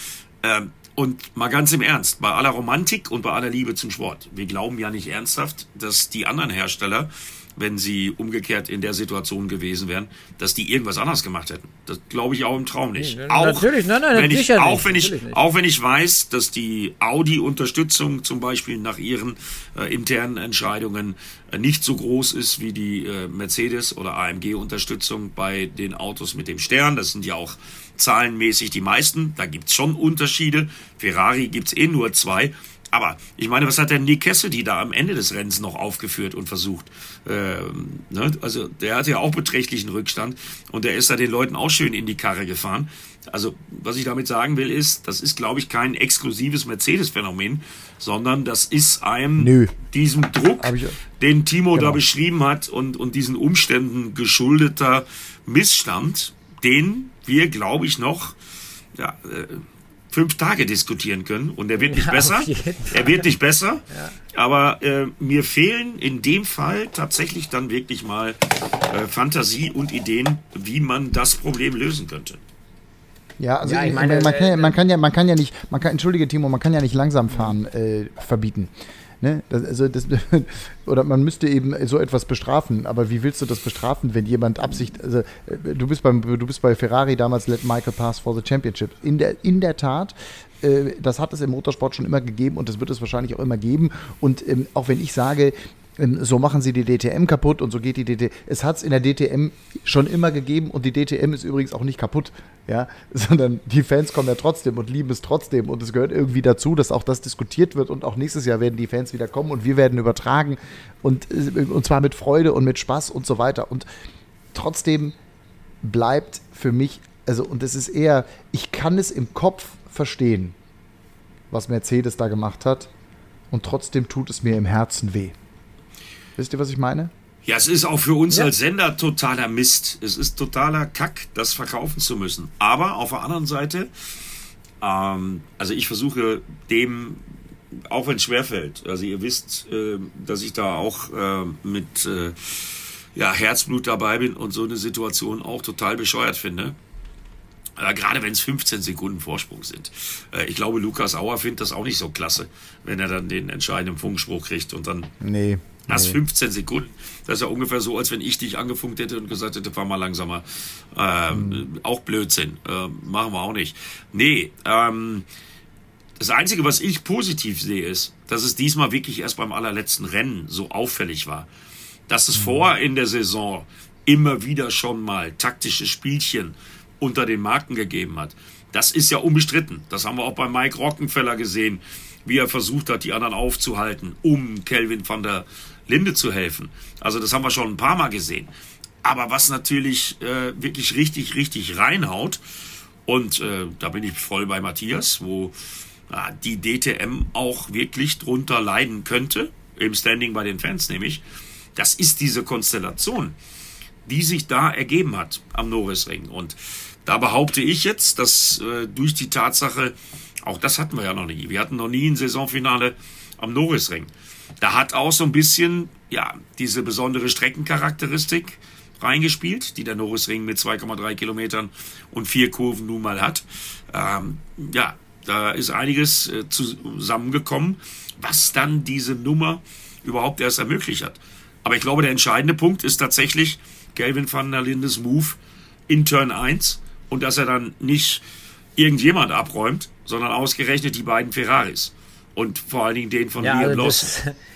Äh, und mal ganz im Ernst, bei aller Romantik und bei aller Liebe zum Sport, wir glauben ja nicht ernsthaft, dass die anderen Hersteller wenn sie umgekehrt in der Situation gewesen wären, dass die irgendwas anders gemacht hätten. Das glaube ich auch im Traum nicht. Nee, auch natürlich, nein, nein, wenn ich, auch nicht, wenn ich, nicht. auch wenn ich weiß, dass die Audi-Unterstützung zum Beispiel nach ihren äh, internen Entscheidungen äh, nicht so groß ist wie die äh, Mercedes- oder AMG-Unterstützung bei den Autos mit dem Stern. Das sind ja auch zahlenmäßig die meisten. Da gibt's schon Unterschiede. Ferrari gibt's eh nur zwei. Aber ich meine, was hat der Nick Cassidy da am Ende des Rennens noch aufgeführt und versucht? Ähm, ne? Also der hatte ja auch beträchtlichen Rückstand und der ist da den Leuten auch schön in die Karre gefahren. Also was ich damit sagen will ist, das ist glaube ich kein exklusives Mercedes-Phänomen, sondern das ist einem Nö. diesem Druck, den Timo genau. da beschrieben hat und, und diesen Umständen geschuldeter Missstand, den wir glaube ich noch ja, äh, fünf Tage diskutieren können und er wird nicht ja, besser. Er wird nicht besser. Ja. Aber äh, mir fehlen in dem Fall tatsächlich dann wirklich mal äh, Fantasie und Ideen, wie man das Problem lösen könnte. Ja, also ja, ich meine, man, kann, man, kann, ja, man kann ja nicht, man kann, entschuldige Timo, man kann ja nicht langsam fahren äh, verbieten. Ne? Das, also das, oder man müsste eben so etwas bestrafen. Aber wie willst du das bestrafen, wenn jemand Absicht, also äh, du bist beim, du bist bei Ferrari damals let Michael pass for the championship. In der, in der Tat, äh, das hat es im Motorsport schon immer gegeben und das wird es wahrscheinlich auch immer geben. Und ähm, auch wenn ich sage, so machen sie die DTM kaputt und so geht die DTM. Es hat es in der DTM schon immer gegeben und die DTM ist übrigens auch nicht kaputt, ja, sondern die Fans kommen ja trotzdem und lieben es trotzdem und es gehört irgendwie dazu, dass auch das diskutiert wird und auch nächstes Jahr werden die Fans wieder kommen und wir werden übertragen und, und zwar mit Freude und mit Spaß und so weiter und trotzdem bleibt für mich, also und es ist eher, ich kann es im Kopf verstehen, was Mercedes da gemacht hat und trotzdem tut es mir im Herzen weh. Wisst ihr, was ich meine? Ja, es ist auch für uns ja. als Sender totaler Mist. Es ist totaler Kack, das verkaufen zu müssen. Aber auf der anderen Seite, ähm, also ich versuche dem, auch wenn es schwerfällt, also ihr wisst, äh, dass ich da auch äh, mit äh, ja, Herzblut dabei bin und so eine Situation auch total bescheuert finde. Äh, gerade wenn es 15 Sekunden Vorsprung sind. Äh, ich glaube, Lukas Auer findet das auch nicht so klasse, wenn er dann den entscheidenden Funkspruch kriegt und dann nee. Das nee. 15 Sekunden. Das ist ja ungefähr so, als wenn ich dich angefunkt hätte und gesagt hätte, fahr mal langsamer. Ähm, mhm. Auch Blödsinn. Äh, machen wir auch nicht. Nee, ähm, das Einzige, was ich positiv sehe, ist, dass es diesmal wirklich erst beim allerletzten Rennen so auffällig war. Dass es mhm. vor in der Saison immer wieder schon mal taktische Spielchen unter den Marken gegeben hat. Das ist ja unbestritten. Das haben wir auch bei Mike Rockenfeller gesehen, wie er versucht hat, die anderen aufzuhalten, um Kelvin van der Linde zu helfen. Also das haben wir schon ein paar Mal gesehen. Aber was natürlich äh, wirklich richtig, richtig reinhaut, und äh, da bin ich voll bei Matthias, wo äh, die DTM auch wirklich drunter leiden könnte, im Standing bei den Fans nämlich, das ist diese Konstellation, die sich da ergeben hat am Norrisring. Und da behaupte ich jetzt, dass äh, durch die Tatsache, auch das hatten wir ja noch nie, wir hatten noch nie ein Saisonfinale am Norrisring. Da hat auch so ein bisschen, ja, diese besondere Streckencharakteristik reingespielt, die der Norrisring mit 2,3 Kilometern und vier Kurven nun mal hat. Ähm, ja, da ist einiges äh, zusammengekommen, was dann diese Nummer überhaupt erst ermöglicht hat. Aber ich glaube, der entscheidende Punkt ist tatsächlich Kelvin van der Lindes Move in Turn 1 und dass er dann nicht irgendjemand abräumt, sondern ausgerechnet die beiden Ferraris und vor allen Dingen den von ja, Liam also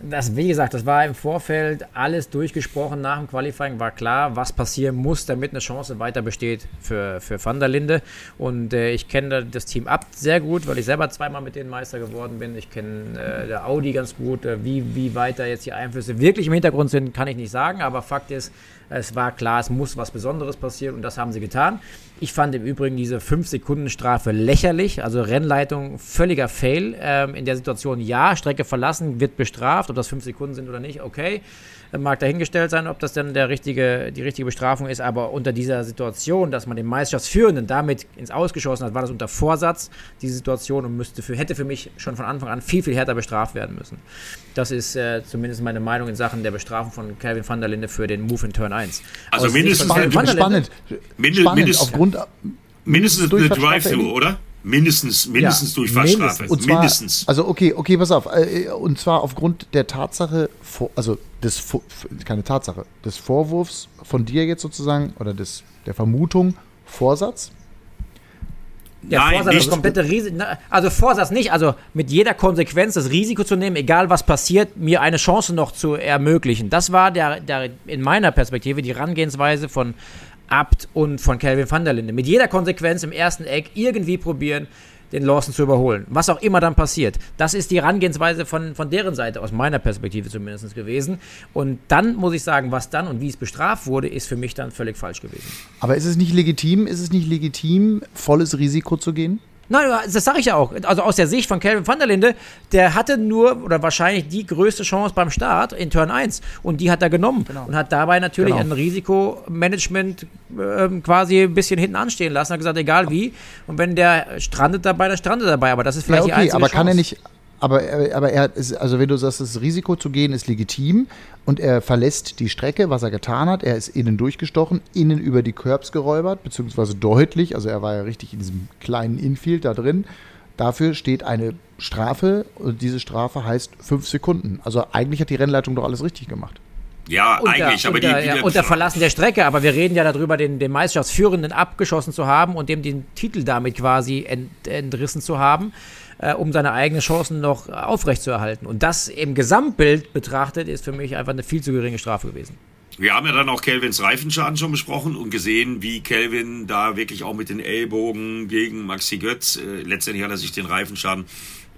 Das, wie gesagt, das war im Vorfeld alles durchgesprochen. Nach dem Qualifying war klar, was passieren muss, damit eine Chance weiter besteht für, für Van der Linde. Und äh, ich kenne das Team ab sehr gut, weil ich selber zweimal mit denen Meister geworden bin. Ich kenne äh, der Audi ganz gut. Äh, wie, wie weit da jetzt die Einflüsse wirklich im Hintergrund sind, kann ich nicht sagen. Aber Fakt ist, es war klar, es muss was Besonderes passieren und das haben sie getan. Ich fand im Übrigen diese 5-Sekunden-Strafe lächerlich, also Rennleitung völliger Fail. Ähm, in der Situation ja, Strecke verlassen, wird bestraft, ob das 5 Sekunden sind oder nicht, okay mag dahingestellt sein, ob das dann der richtige, die richtige Bestrafung ist, aber unter dieser Situation, dass man den Meisterschaftsführenden damit ins Ausgeschossen hat, war das unter Vorsatz, diese Situation und müsste für, hätte für mich schon von Anfang an viel, viel härter bestraft werden müssen. Das ist äh, zumindest meine Meinung in Sachen der Bestrafung von Calvin van der Linde für den Move in Turn 1. Also Aus mindestens spannend, spannend, spannend, spannend, aufgrund mindestens eine Drive-Through, oder? Mindestens, mindestens ja, Durchfahrtsstrafe. Mindestens. mindestens. Also okay, okay, pass auf. Äh, und zwar aufgrund der Tatsache, also des keine Tatsache, des Vorwurfs von dir jetzt sozusagen oder des der Vermutung Vorsatz. Ja, Nein, Vorsatz, das komplette Risiko. Also Vorsatz nicht, also mit jeder Konsequenz das Risiko zu nehmen, egal was passiert, mir eine Chance noch zu ermöglichen. Das war der, der in meiner Perspektive die Herangehensweise von Abt und von Calvin van der Linde. Mit jeder Konsequenz im ersten Eck irgendwie probieren, den Lawson zu überholen. Was auch immer dann passiert. Das ist die Herangehensweise von, von deren Seite, aus meiner Perspektive zumindest gewesen. Und dann muss ich sagen, was dann und wie es bestraft wurde, ist für mich dann völlig falsch gewesen. Aber ist es nicht legitim, ist es nicht legitim, volles Risiko zu gehen? Nein, das sage ich ja auch. Also aus der Sicht von Calvin van der Linde, der hatte nur oder wahrscheinlich die größte Chance beim Start in Turn 1 und die hat er genommen genau. und hat dabei natürlich genau. ein Risikomanagement äh, quasi ein bisschen hinten anstehen lassen. Hat gesagt, egal wie. Und wenn der strandet dabei, dann strandet er dabei. Aber das ist vielleicht ja, okay, die einzige aber Chance. kann er nicht aber, aber er ist, also wenn du sagst, das Risiko zu gehen ist legitim und er verlässt die Strecke, was er getan hat, er ist innen durchgestochen, innen über die Curbs geräubert, beziehungsweise deutlich, also er war ja richtig in diesem kleinen Infield da drin. Dafür steht eine Strafe und diese Strafe heißt fünf Sekunden. Also eigentlich hat die Rennleitung doch alles richtig gemacht. Ja, unter, eigentlich, aber unter, die, ja, unter Verlassen der Strecke. Aber wir reden ja darüber, den, den Meisterschaftsführenden abgeschossen zu haben und dem den Titel damit quasi ent, entrissen zu haben, äh, um seine eigenen Chancen noch aufrechtzuerhalten. Und das im Gesamtbild betrachtet ist für mich einfach eine viel zu geringe Strafe gewesen. Wir haben ja dann auch Kelvins Reifenschaden schon besprochen und gesehen, wie Kelvin da wirklich auch mit den Ellbogen gegen Maxi Götz, äh, letztendlich hat er sich den Reifenschaden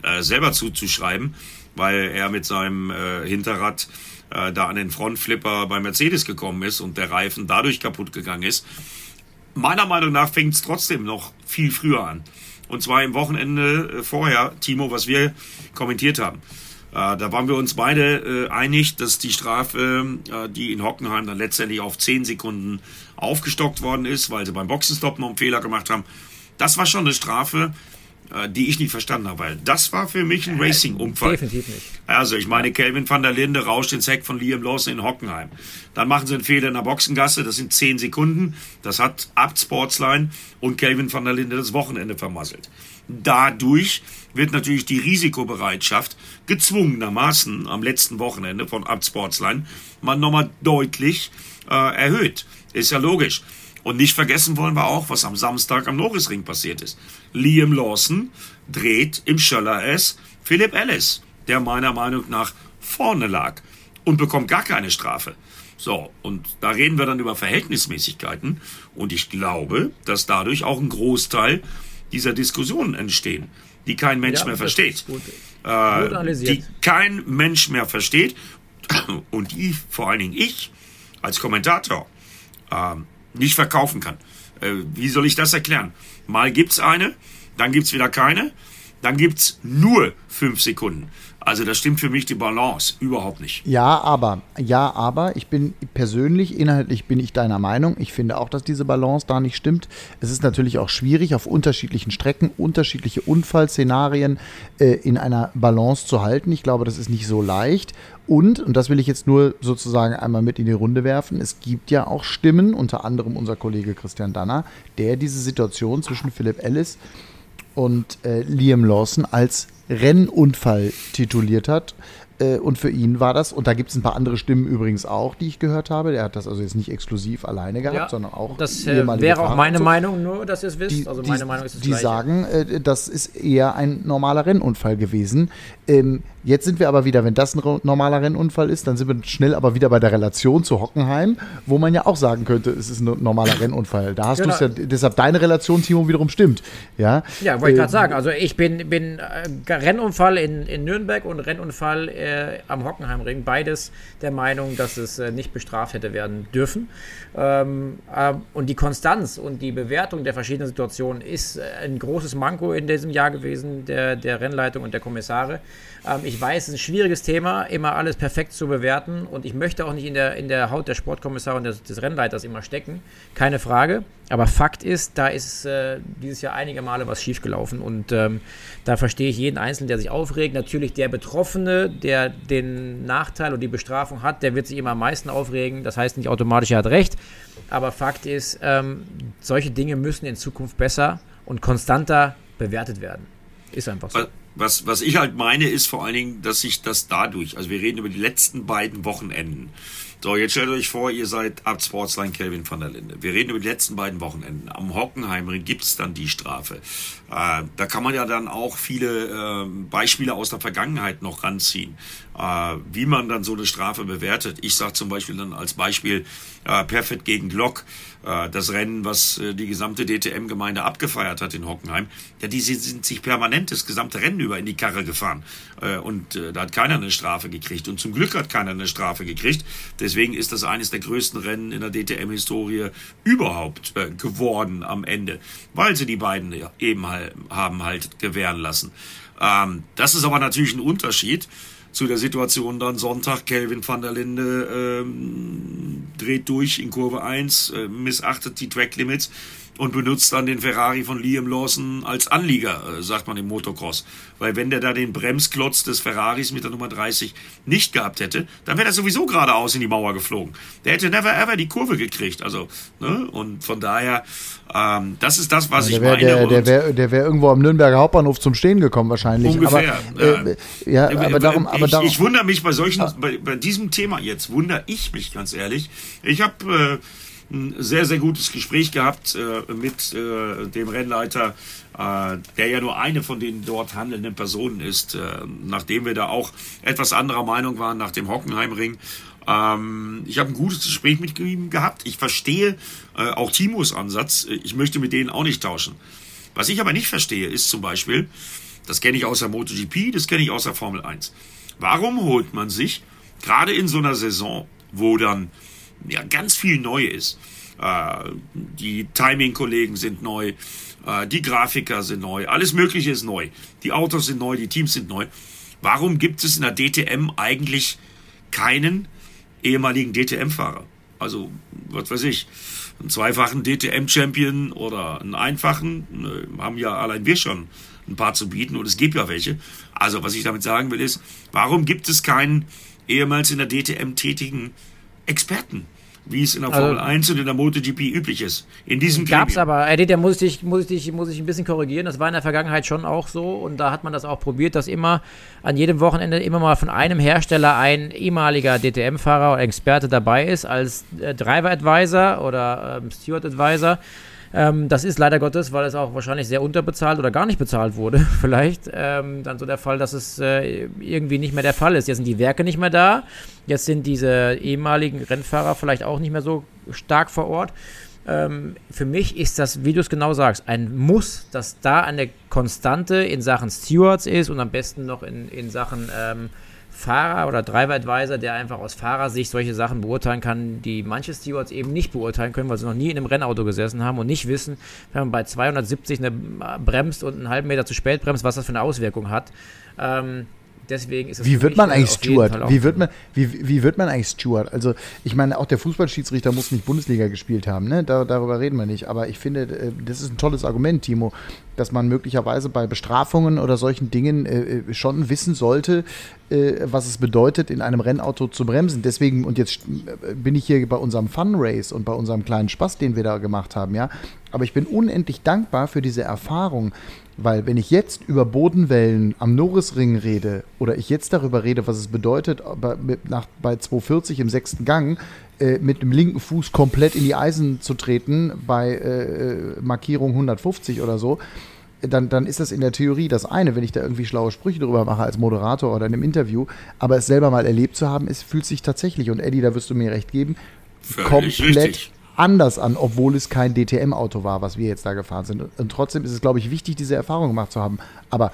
äh, selber zuzuschreiben, weil er mit seinem äh, Hinterrad äh, da an den Frontflipper bei Mercedes gekommen ist und der Reifen dadurch kaputt gegangen ist. Meiner Meinung nach fängt es trotzdem noch viel früher an. Und zwar im Wochenende äh, vorher, Timo, was wir kommentiert haben. Äh, da waren wir uns beide äh, einig, dass die Strafe, die in Hockenheim dann letztendlich auf 10 Sekunden aufgestockt worden ist, weil sie beim Boxenstopp noch einen Fehler gemacht haben. Das war schon eine Strafe, die ich nicht verstanden habe, weil das war für mich ein Racing-Unfall. Definitiv nicht. Also ich meine, Kelvin van der Linde rauscht ins Heck von Liam Lawson in Hockenheim. Dann machen sie einen Fehler in der Boxengasse, das sind 10 Sekunden. Das hat Abt Sportsline und Kelvin van der Linde das Wochenende vermasselt. Dadurch wird natürlich die Risikobereitschaft gezwungenermaßen am letzten Wochenende von Abt Sportsline mal nochmal deutlich äh, erhöht. Ist ja logisch. Und nicht vergessen wollen wir auch, was am Samstag am Norrisring passiert ist. Liam Lawson dreht im Schöller S Philip Ellis, der meiner Meinung nach vorne lag und bekommt gar keine Strafe. So, und da reden wir dann über Verhältnismäßigkeiten und ich glaube, dass dadurch auch ein Großteil dieser Diskussionen entstehen, die kein Mensch Ja, mehr versteht. gut. Gut Äh, die kein Mensch mehr versteht und die vor allen Dingen ich als Kommentator ähm, nicht verkaufen kann. Äh, wie soll ich das erklären? Mal gibt's eine, dann gibt's wieder keine, dann gibt's nur fünf Sekunden. Also das stimmt für mich die Balance überhaupt nicht. Ja, aber, ja, aber ich bin persönlich, inhaltlich bin ich deiner Meinung. Ich finde auch, dass diese Balance da nicht stimmt. Es ist natürlich auch schwierig, auf unterschiedlichen Strecken unterschiedliche Unfallszenarien äh, in einer Balance zu halten. Ich glaube, das ist nicht so leicht. Und, und das will ich jetzt nur sozusagen einmal mit in die Runde werfen, es gibt ja auch Stimmen, unter anderem unser Kollege Christian Danner, der diese Situation zwischen Philipp Ellis und äh, Liam Lawson als Rennunfall tituliert hat. Äh, und für ihn war das, und da gibt es ein paar andere Stimmen übrigens auch, die ich gehört habe. Der hat das also jetzt nicht exklusiv alleine gehabt, Ja, sondern auch Das äh, wäre auch meine so. Meinung, nur dass ihr es wisst. Die, also die, meine Meinung ist es die sagen, äh, das ist eher ein normaler Rennunfall gewesen. Ähm, jetzt sind wir aber wieder, wenn das ein normaler Rennunfall ist, dann sind wir schnell aber wieder bei der Relation zu Hockenheim, wo man ja auch sagen könnte, es ist ein normaler Rennunfall. Da hast Genau. du es ja, deshalb deine Relation, Timo, wiederum stimmt. Ja, Ja, wollte ich Äh, gerade sagen. Also ich bin, bin äh, Rennunfall in, in Nürnberg und Rennunfall äh, am Hockenheimring. Beides der Meinung, dass es äh, nicht bestraft hätte werden dürfen. Ähm, äh, und die Konstanz und die Bewertung der verschiedenen Situationen ist ein großes Manko in diesem Jahr gewesen, der, der Rennleitung und der Kommissare. Ähm, ich weiß, es ist ein schwieriges Thema, immer alles perfekt zu bewerten. Und ich möchte auch nicht in der, in der Haut der Sportkommissare und des, des Rennleiters immer stecken. Keine Frage. Aber Fakt ist, da ist äh, dieses Jahr einige Male was schiefgelaufen. Und ähm, da verstehe ich jeden Einzelnen, der sich aufregt. Natürlich der Betroffene, der den Nachteil und die Bestrafung hat, der wird sich immer am meisten aufregen. Das heißt nicht automatisch, er hat recht. Aber Fakt ist, ähm, solche Dinge müssen in Zukunft besser und konstanter bewertet werden. Ist einfach so. Was, was ich halt meine, ist vor allen Dingen, dass sich das dadurch, also wir reden über die letzten beiden Wochenenden. So, jetzt stellt euch vor, ihr seid ab Sportsline Kelvin van der Linde. Wir reden über die letzten beiden Wochenenden. Am Hockenheimring gibt's dann die Strafe. Äh, da kann man ja dann auch viele äh, Beispiele aus der Vergangenheit noch ranziehen, äh, wie man dann so eine Strafe bewertet. Ich sage zum Beispiel dann als Beispiel äh, Perfect gegen Glock, äh, das Rennen, was äh, die gesamte DTM-Gemeinde abgefeiert hat in Hockenheim. Ja, die sind, sind sich permanent das gesamte Rennen über in die Karre gefahren. Äh, und äh, da hat keiner eine Strafe gekriegt. Und zum Glück hat keiner eine Strafe gekriegt. Deswegen ist das eines der größten Rennen in der DTM-Historie überhaupt äh, geworden am Ende, weil sie die beiden eben halt, haben halt gewähren lassen. Ähm, das ist aber natürlich ein Unterschied zu der Situation dann Sonntag. Kelvin van der Linde ähm, dreht durch in Kurve 1, äh, missachtet die Track Limits und benutzt dann den Ferrari von Liam Lawson als Anlieger, äh, sagt man im Motocross. Weil wenn der da den Bremsklotz des Ferraris mit der Nummer 30 nicht gehabt hätte, dann wäre er sowieso geradeaus in die Mauer geflogen. Der hätte never ever die Kurve gekriegt. Also, ne? Und von daher, ähm, das ist das, was ja, ich wär, meine. Der, der wäre der wär irgendwo am Nürnberger Hauptbahnhof zum Stehen gekommen wahrscheinlich. Ungefähr. Aber, äh, ja, ja, aber darum, aber ich, darum. ich wundere mich bei solchen, bei, bei diesem Thema jetzt, wundere ich mich ganz ehrlich. Ich habe äh, ein sehr, sehr gutes Gespräch gehabt äh, mit äh, dem Rennleiter, äh, der ja nur eine von den dort handelnden Personen ist, äh, nachdem wir da auch etwas anderer Meinung waren nach dem Hockenheimring. Ähm, ich habe ein gutes Gespräch mit ihm gehabt. Ich verstehe äh, auch Timos Ansatz. Ich möchte mit denen auch nicht tauschen. Was ich aber nicht verstehe, ist zum Beispiel, das kenne ich aus der MotoGP, das kenne ich aus der Formel 1. Warum holt man sich gerade in so einer Saison, wo dann ja ganz viel neu ist, äh, die Timing-Kollegen sind neu, äh, die Grafiker sind neu, alles Mögliche ist neu, die Autos sind neu, die Teams sind neu. Warum gibt es in der DTM eigentlich keinen ehemaligen DTM-Fahrer? Also, was weiß ich, einen zweifachen DTM-Champion oder einen einfachen, äh, haben ja allein wir schon ein paar zu bieten und es gibt ja welche. Also, was ich damit sagen will, ist, warum gibt es keinen ehemals in der DTM tätigen Experten? wie es in der Formel also, 1 und in der MotoGP üblich ist. In diesem Gab es aber, Eddie, da muss ich, muss, ich, muss ich ein bisschen korrigieren. Das war in der Vergangenheit schon auch so und da hat man das auch probiert, dass immer an jedem Wochenende immer mal von einem Hersteller ein ehemaliger DTM-Fahrer oder Experte dabei ist als äh, Driver Advisor oder ähm, Steward Advisor. Ähm, das ist leider Gottes, weil es auch wahrscheinlich sehr unterbezahlt oder gar nicht bezahlt wurde, vielleicht, ähm, dann so der Fall, dass es äh, irgendwie nicht mehr der Fall ist. Jetzt sind die Werke nicht mehr da, jetzt sind diese ehemaligen Rennfahrer vielleicht auch nicht mehr so stark vor Ort. Ähm, für mich ist das, wie du es genau sagst, ein Muss, dass da eine Konstante in Sachen Stewards ist und am besten noch in, in Sachen ähm, Fahrer oder Driver Advisor, der einfach aus Fahrersicht solche Sachen beurteilen kann, die manche Stewards eben nicht beurteilen können, weil sie noch nie in einem Rennauto gesessen haben und nicht wissen, wenn man bei 270 eine bremst und einen halben Meter zu spät bremst, was das für eine Auswirkung hat. Ähm, deswegen ist es Wie wird man eigentlich Steward? Wie wird man, wie, wie wird man eigentlich Steward? Also, ich meine, auch der Fußballschiedsrichter muss nicht Bundesliga gespielt haben, ne? Da, darüber reden wir nicht. Aber ich finde, äh, das ist ein tolles Argument, Timo, dass man möglicherweise bei Bestrafungen oder solchen Dingen äh, äh, schon wissen sollte, äh, was es bedeutet, in einem Rennauto zu bremsen. Deswegen, und jetzt äh, bin ich hier bei unserem Fun Race und bei unserem kleinen Spaß, den wir da gemacht haben, ja. Aber ich bin unendlich dankbar für diese Erfahrung, weil wenn ich jetzt über Bodenwellen am Norrisring rede oder ich jetzt darüber rede, was es bedeutet, bei, nach, bei 240 im sechsten Gang äh, mit dem linken Fuß komplett in die Eisen zu treten, bei äh, äh Markierung 150 oder so, dann, dann ist das in der Theorie das eine, wenn ich da irgendwie schlaue Sprüche drüber mache als Moderator oder in einem Interview. Aber es selber mal erlebt zu haben, es fühlt sich tatsächlich, und Eddie, da wirst du mir recht geben, Völlig komplett richtig anders an, obwohl es kein DTM-Auto war, was wir jetzt da gefahren sind. Und trotzdem ist es, glaube ich, wichtig, diese Erfahrung gemacht zu haben. Aber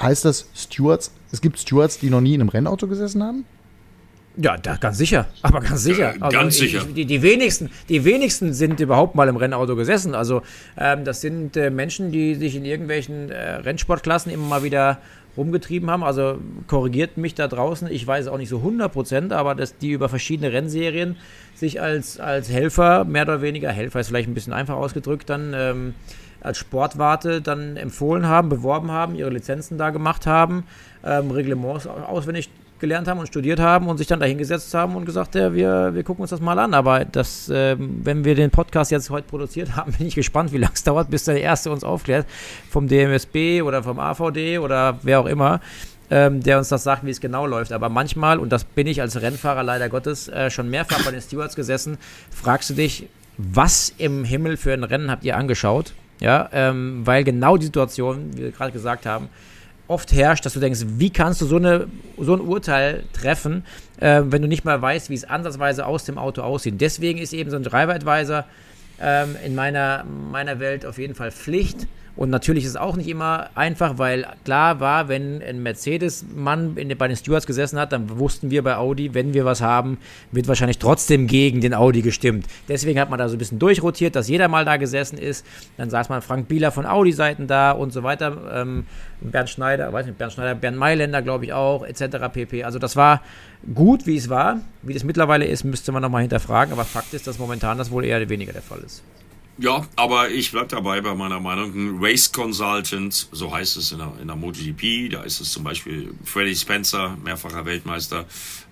heißt das Stewards, es gibt Stewards, die noch nie in einem Rennauto gesessen haben? Ja, da, ganz sicher. Aber ganz sicher. Also ganz sicher. Ich, die, die, wenigsten, die wenigsten sind überhaupt mal im Rennauto gesessen. Also ähm, das sind äh, Menschen, die sich in irgendwelchen äh, Rennsportklassen immer mal wieder rumgetrieben haben. Also korrigiert mich da draußen. Ich weiß auch nicht so 100 Prozent, aber dass die über verschiedene Rennserien sich als, als Helfer, mehr oder weniger, Helfer ist vielleicht ein bisschen einfach ausgedrückt, dann ähm, als Sportwarte dann empfohlen haben, beworben haben, ihre Lizenzen da gemacht haben, ähm, Reglements auswendig gelernt haben und studiert haben und sich dann dahingesetzt haben und gesagt, ja, wir, wir gucken uns das mal an. Aber das, äh, wenn wir den Podcast jetzt heute produziert haben, bin ich gespannt, wie lange es dauert, bis der Erste uns aufklärt vom DMSB oder vom AVD oder wer auch immer. Ähm, der uns das sagt, wie es genau läuft. Aber manchmal, und das bin ich als Rennfahrer leider Gottes äh, schon mehrfach bei den Stewards gesessen, fragst du dich, was im Himmel für ein Rennen habt ihr angeschaut? Ja, ähm, weil genau die Situation, wie wir gerade gesagt haben, oft herrscht, dass du denkst, wie kannst du so, eine, so ein Urteil treffen, äh, wenn du nicht mal weißt, wie es ansatzweise aus dem Auto aussieht. Deswegen ist eben so ein Driver Advisor ähm, in meiner, meiner Welt auf jeden Fall Pflicht. Und natürlich ist es auch nicht immer einfach, weil klar war, wenn ein Mercedes-Mann bei den Stewards gesessen hat, dann wussten wir bei Audi, wenn wir was haben, wird wahrscheinlich trotzdem gegen den Audi gestimmt. Deswegen hat man da so ein bisschen durchrotiert, dass jeder mal da gesessen ist. Dann saß man Frank Bieler von Audi-Seiten da und so weiter. Ähm, Bernd Schneider, weiß nicht, Bernd Schneider, Bernd Mailänder, glaube ich auch, etc. pp. Also das war gut, wie es war. Wie das mittlerweile ist, müsste man nochmal hinterfragen. Aber Fakt ist, dass momentan das wohl eher weniger der Fall ist. Ja, aber ich bleib dabei bei meiner Meinung. Ein Race Consultant, so heißt es in der, in der MotoGP, da ist es zum Beispiel Freddie Spencer, mehrfacher Weltmeister,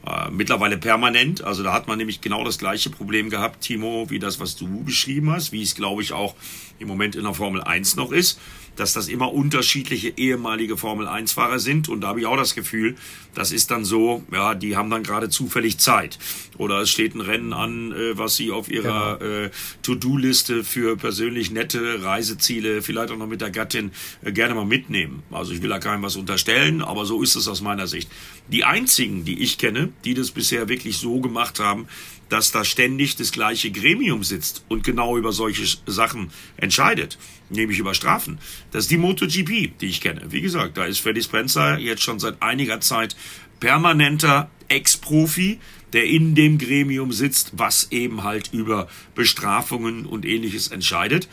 äh, mittlerweile permanent. Also da hat man nämlich genau das gleiche Problem gehabt, Timo, wie das, was du beschrieben hast, wie es, glaube ich, auch im Moment in der Formel 1 noch ist dass das immer unterschiedliche ehemalige Formel-1-Fahrer sind. Und da habe ich auch das Gefühl, das ist dann so, ja, die haben dann gerade zufällig Zeit. Oder es steht ein Rennen an, äh, was sie auf ihrer genau. äh, To-Do-Liste für persönlich nette Reiseziele, vielleicht auch noch mit der Gattin, äh, gerne mal mitnehmen. Also ich will da keinem was unterstellen, aber so ist es aus meiner Sicht. Die einzigen, die ich kenne, die das bisher wirklich so gemacht haben, dass da ständig das gleiche Gremium sitzt und genau über solche Sachen entscheidet, nämlich über Strafen. Das ist die MotoGP, die ich kenne. Wie gesagt, da ist Freddy Spencer jetzt schon seit einiger Zeit permanenter Ex-Profi, der in dem Gremium sitzt, was eben halt über Bestrafungen und ähnliches entscheidet.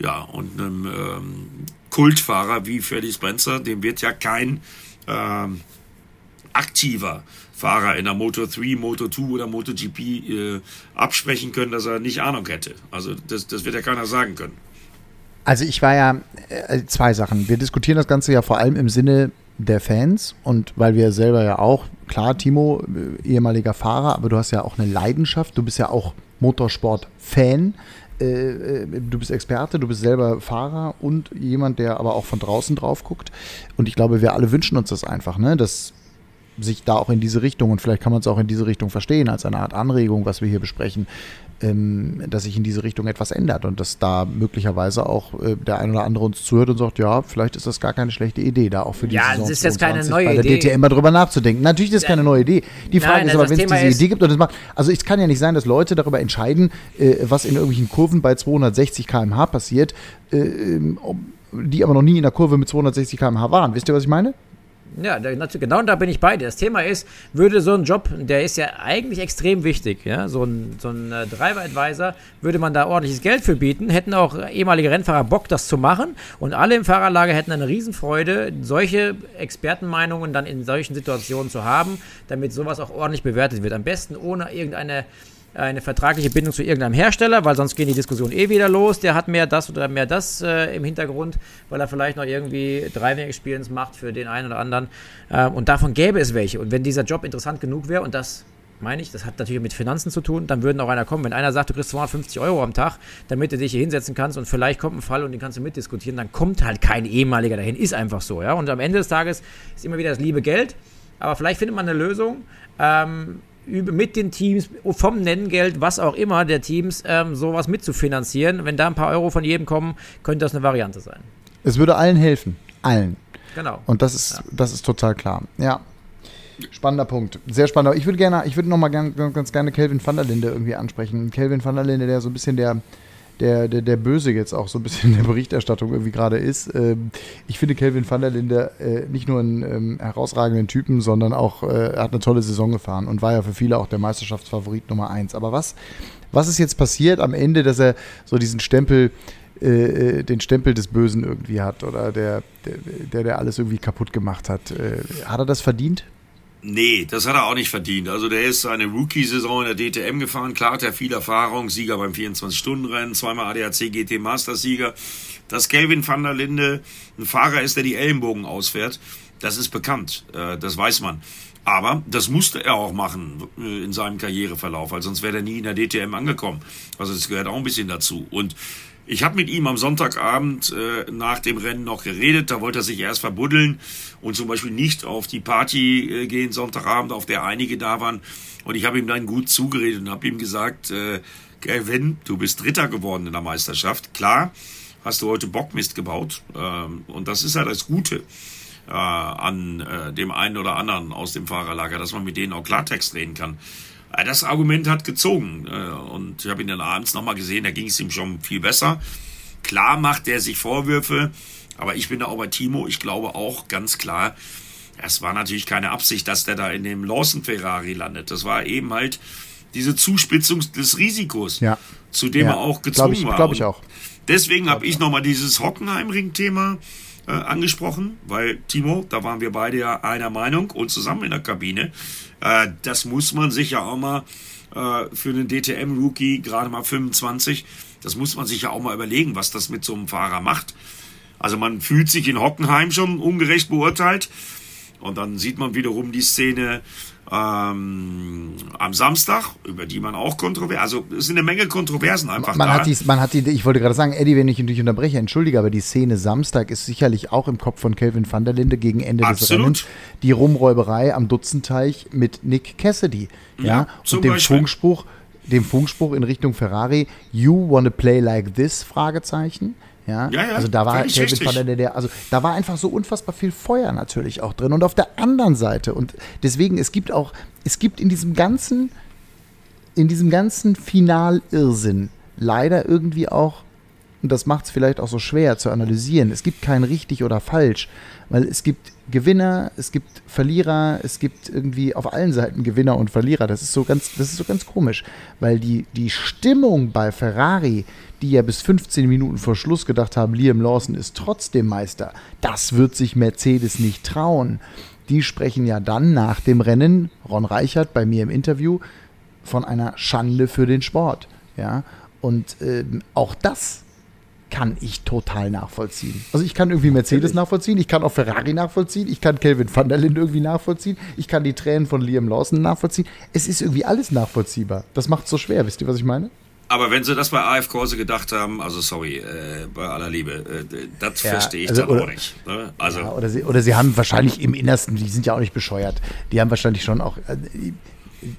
Ja, und einem ähm, Kultfahrer wie Freddy Spencer, dem wird ja kein ähm, aktiver Fahrer in der Moto 3, Moto 2 oder MotoGP äh, absprechen können, dass er nicht Ahnung hätte. Also das, das wird ja keiner sagen können. Also ich war ja äh, zwei Sachen. Wir diskutieren das Ganze ja vor allem im Sinne der Fans und weil wir selber ja auch, klar, Timo, äh, ehemaliger Fahrer, aber du hast ja auch eine Leidenschaft, du bist ja auch Motorsport-Fan. Äh, äh, du bist Experte, du bist selber Fahrer und jemand, der aber auch von draußen drauf guckt. Und ich glaube, wir alle wünschen uns das einfach, ne? dass sich da auch in diese Richtung, und vielleicht kann man es auch in diese Richtung verstehen, als eine Art Anregung, was wir hier besprechen, ähm, dass sich in diese Richtung etwas ändert und dass da möglicherweise auch äh, der ein oder andere uns zuhört und sagt, ja, vielleicht ist das gar keine schlechte Idee, da auch für die ja, Saison ist jetzt keine neue bei der Idee. DTM mal drüber nachzudenken. Natürlich ist das keine neue Idee. Die Frage Nein, ist aber, das wenn es diese Idee gibt und es macht, also es kann ja nicht sein, dass Leute darüber entscheiden, äh, was in irgendwelchen Kurven bei 260 km/h passiert, äh, ähm, die aber noch nie in der Kurve mit 260 km/h waren. Wisst ihr, was ich meine? Ja, genau da bin ich bei dir. Das Thema ist, würde so ein Job, der ist ja eigentlich extrem wichtig, ja, so ein, so ein äh, Driver Advisor, würde man da ordentliches Geld für bieten, hätten auch ehemalige Rennfahrer Bock, das zu machen und alle im Fahrerlager hätten eine Riesenfreude, solche Expertenmeinungen dann in solchen Situationen zu haben, damit sowas auch ordentlich bewertet wird. Am besten ohne irgendeine eine vertragliche Bindung zu irgendeinem Hersteller, weil sonst gehen die Diskussionen eh wieder los. Der hat mehr das oder mehr das äh, im Hintergrund, weil er vielleicht noch irgendwie Driving Experience macht für den einen oder anderen. Äh, und davon gäbe es welche. Und wenn dieser Job interessant genug wäre, und das meine ich, das hat natürlich mit Finanzen zu tun, dann würden auch einer kommen. Wenn einer sagt, du kriegst 250 Euro am Tag, damit du dich hier hinsetzen kannst und vielleicht kommt ein Fall und den kannst du mitdiskutieren, dann kommt halt kein ehemaliger dahin. Ist einfach so, ja. Und am Ende des Tages ist immer wieder das liebe Geld. Aber vielleicht findet man eine Lösung. Ähm, mit den Teams, vom Nennengeld, was auch immer der Teams, ähm, sowas mitzufinanzieren. Wenn da ein paar Euro von jedem kommen, könnte das eine Variante sein. Es würde allen helfen. Allen. Genau. Und das ist, das ist total klar. Ja. Spannender Punkt. Sehr spannender. Ich würde gerne, ich würde noch mal gern, ganz gerne Kelvin van der Linde irgendwie ansprechen. Kelvin van der Linde, der so ein bisschen der, der, der, der Böse jetzt auch so ein bisschen in der Berichterstattung irgendwie gerade ist. Ähm, ich finde Kelvin van der Linde äh, nicht nur einen ähm, herausragenden Typen, sondern auch, äh, er hat eine tolle Saison gefahren und war ja für viele auch der Meisterschaftsfavorit Nummer eins. Aber was, was ist jetzt passiert am Ende, dass er so diesen Stempel äh, den Stempel des Bösen irgendwie hat oder der, der, der, der alles irgendwie kaputt gemacht hat. Äh, hat er das verdient? Nee, das hat er auch nicht verdient. Also der ist seine Rookie-Saison in der DTM gefahren. Klar hat er viel Erfahrung, Sieger beim 24-Stunden-Rennen, zweimal ADAC GT Master-Sieger. Dass Kelvin van der Linde ein Fahrer ist, der die Ellenbogen ausfährt, das ist bekannt. Äh, Das weiß man. Aber das musste er auch machen äh, in seinem Karriereverlauf, weil sonst wäre er nie in der DTM angekommen. Also das gehört auch ein bisschen dazu. Und ich habe mit ihm am Sonntagabend äh, nach dem Rennen noch geredet. Da wollte er sich erst verbuddeln und zum Beispiel nicht auf die Party äh, gehen Sonntagabend, auf der einige da waren. Und ich habe ihm dann gut zugeredet und habe ihm gesagt, äh, Kevin, du bist Dritter geworden in der Meisterschaft. Klar, hast du heute Bockmist gebaut. Ähm, und das ist ja das Gute äh, an äh, dem einen oder anderen aus dem Fahrerlager, dass man mit denen auch Klartext reden kann. Äh, Das Argument hat gezogen äh, und ich habe ihn dann abends nochmal gesehen, da ging es ihm schon viel besser. Klar macht er sich Vorwürfe, aber ich bin da auch bei Timo. Ich glaube auch ganz klar, es war natürlich keine Absicht, dass der da in dem Lawson Ferrari landet. Das war eben halt diese Zuspitzung des Risikos, Ja. zu dem Ja, er auch glaub gezwungen ich- war. glaub ich auch. Deswegen habe ich nochmal dieses Hockenheimring-Thema äh, angesprochen, weil Timo, da waren wir beide ja einer Meinung und zusammen in der Kabine. Äh, das muss man sich ja auch mal äh, für einen DTM-Rookie, gerade mal 25, Das muss man sich ja auch mal überlegen, was das mit so einem Fahrer macht. Also man fühlt sich in Hockenheim schon ungerecht beurteilt. Und dann sieht man wiederum die Szene ähm, am Samstag, über die man auch kontrovers, also es sind eine Menge Kontroversen einfach man da. Hat die, man hat die, ich wollte gerade sagen, Eddie, wenn ich dich unterbreche, entschuldige, aber die Szene Samstag ist sicherlich auch im Kopf von Kelvin van der Linde gegen Ende Absolut. des Rennens. Die Rumräuberei am Dutzenteich mit Nick Cassidy. Ja, Ja, und dem Beispiel. Funkspruch, dem Funkspruch in Richtung Ferrari, you wanna play like this? Fragezeichen. Ja, Ja, ja, also da war richtig. van der Linde, also da war einfach so unfassbar viel Feuer natürlich auch drin. Und auf der anderen Seite, und deswegen, es gibt auch, es gibt in diesem ganzen in diesem ganzen Finalirrsinn leider irgendwie auch, und das macht es vielleicht auch so schwer zu analysieren, es gibt kein richtig oder falsch, weil es gibt Gewinner, es gibt Verlierer, es gibt irgendwie auf allen Seiten Gewinner und Verlierer. Das ist so ganz, das ist so ganz komisch, weil die, die Stimmung bei Ferrari, die ja bis 15 Minuten vor Schluss gedacht haben, Liam Lawson ist trotzdem Meister, das wird sich Mercedes nicht trauen. Die sprechen ja dann nach dem Rennen, Ron Reichert bei mir im Interview, von einer Schande für den Sport. Ja? Und ähm, auch das kann ich total nachvollziehen. Also ich kann irgendwie Mercedes nachvollziehen, ich kann auch Ferrari nachvollziehen, ich kann Kelvin van der Linde irgendwie nachvollziehen, ich kann die Tränen von Liam Lawson nachvollziehen. Es ist irgendwie alles nachvollziehbar. Das macht es so schwer, wisst ihr, was ich meine? Aber wenn sie das bei AF Corse gedacht haben, also sorry, äh, bei aller Liebe, äh, das Ja, verstehe ich also, dann oder- auch nicht. Ne? Also, Ja, oder, sie, oder sie haben wahrscheinlich im Innersten, die sind ja auch nicht bescheuert, die haben wahrscheinlich schon auch, äh,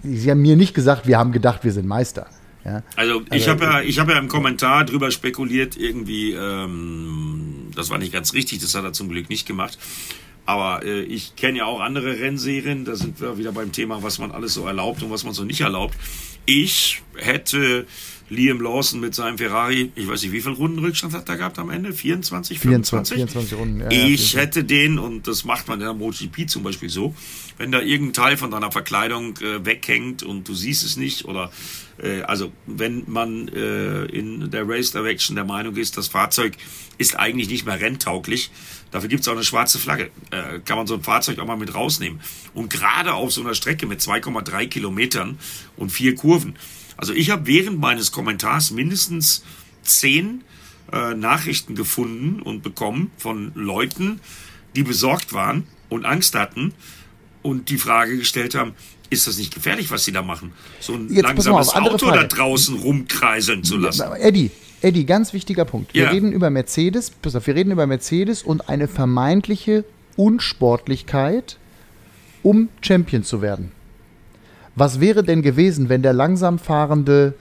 sie haben mir nicht gesagt, wir haben gedacht, wir sind Meister. Ja? Also ich habe ja, ich habe ja im Kommentar drüber spekuliert, irgendwie, ähm, das war nicht ganz richtig, das hat er zum Glück nicht gemacht. Aber äh, ich kenne ja auch andere Rennserien, da sind wir wieder beim Thema, was man alles so erlaubt und was man so nicht erlaubt. Ich hätte Liam Lawson mit seinem Ferrari, ich weiß nicht, wie viel Runden Rückstand hat er gehabt am Ende? 24, 25? 24 Runden. Ja, ja, Ich 24. hätte den, und das macht man in der MotoGP zum Beispiel so, wenn da irgendein Teil von deiner Verkleidung äh, weghängt und du siehst es nicht, oder äh, also wenn man äh, in der Race Direction der Meinung ist, das Fahrzeug ist eigentlich nicht mehr renntauglich, dafür gibt es auch eine schwarze Flagge. Äh, kann man so ein Fahrzeug auch mal mit rausnehmen. Und gerade auf so einer Strecke mit 2,3 Kilometern und vier Kurven. Also ich habe während meines Kommentars mindestens zehn äh, Nachrichten gefunden und bekommen von Leuten, die besorgt waren und Angst hatten und die Frage gestellt haben, ist das nicht gefährlich, was sie da machen? So ein Jetzt langsames auf, Auto da Frage. draußen rumkreiseln zu lassen. Eddie, Eddie, ganz wichtiger Punkt. Wir Ja. reden über Mercedes, pass auf, wir reden über Mercedes und eine vermeintliche Unsportlichkeit, um Champion zu werden. Was wäre denn gewesen, wenn der langsam fahrende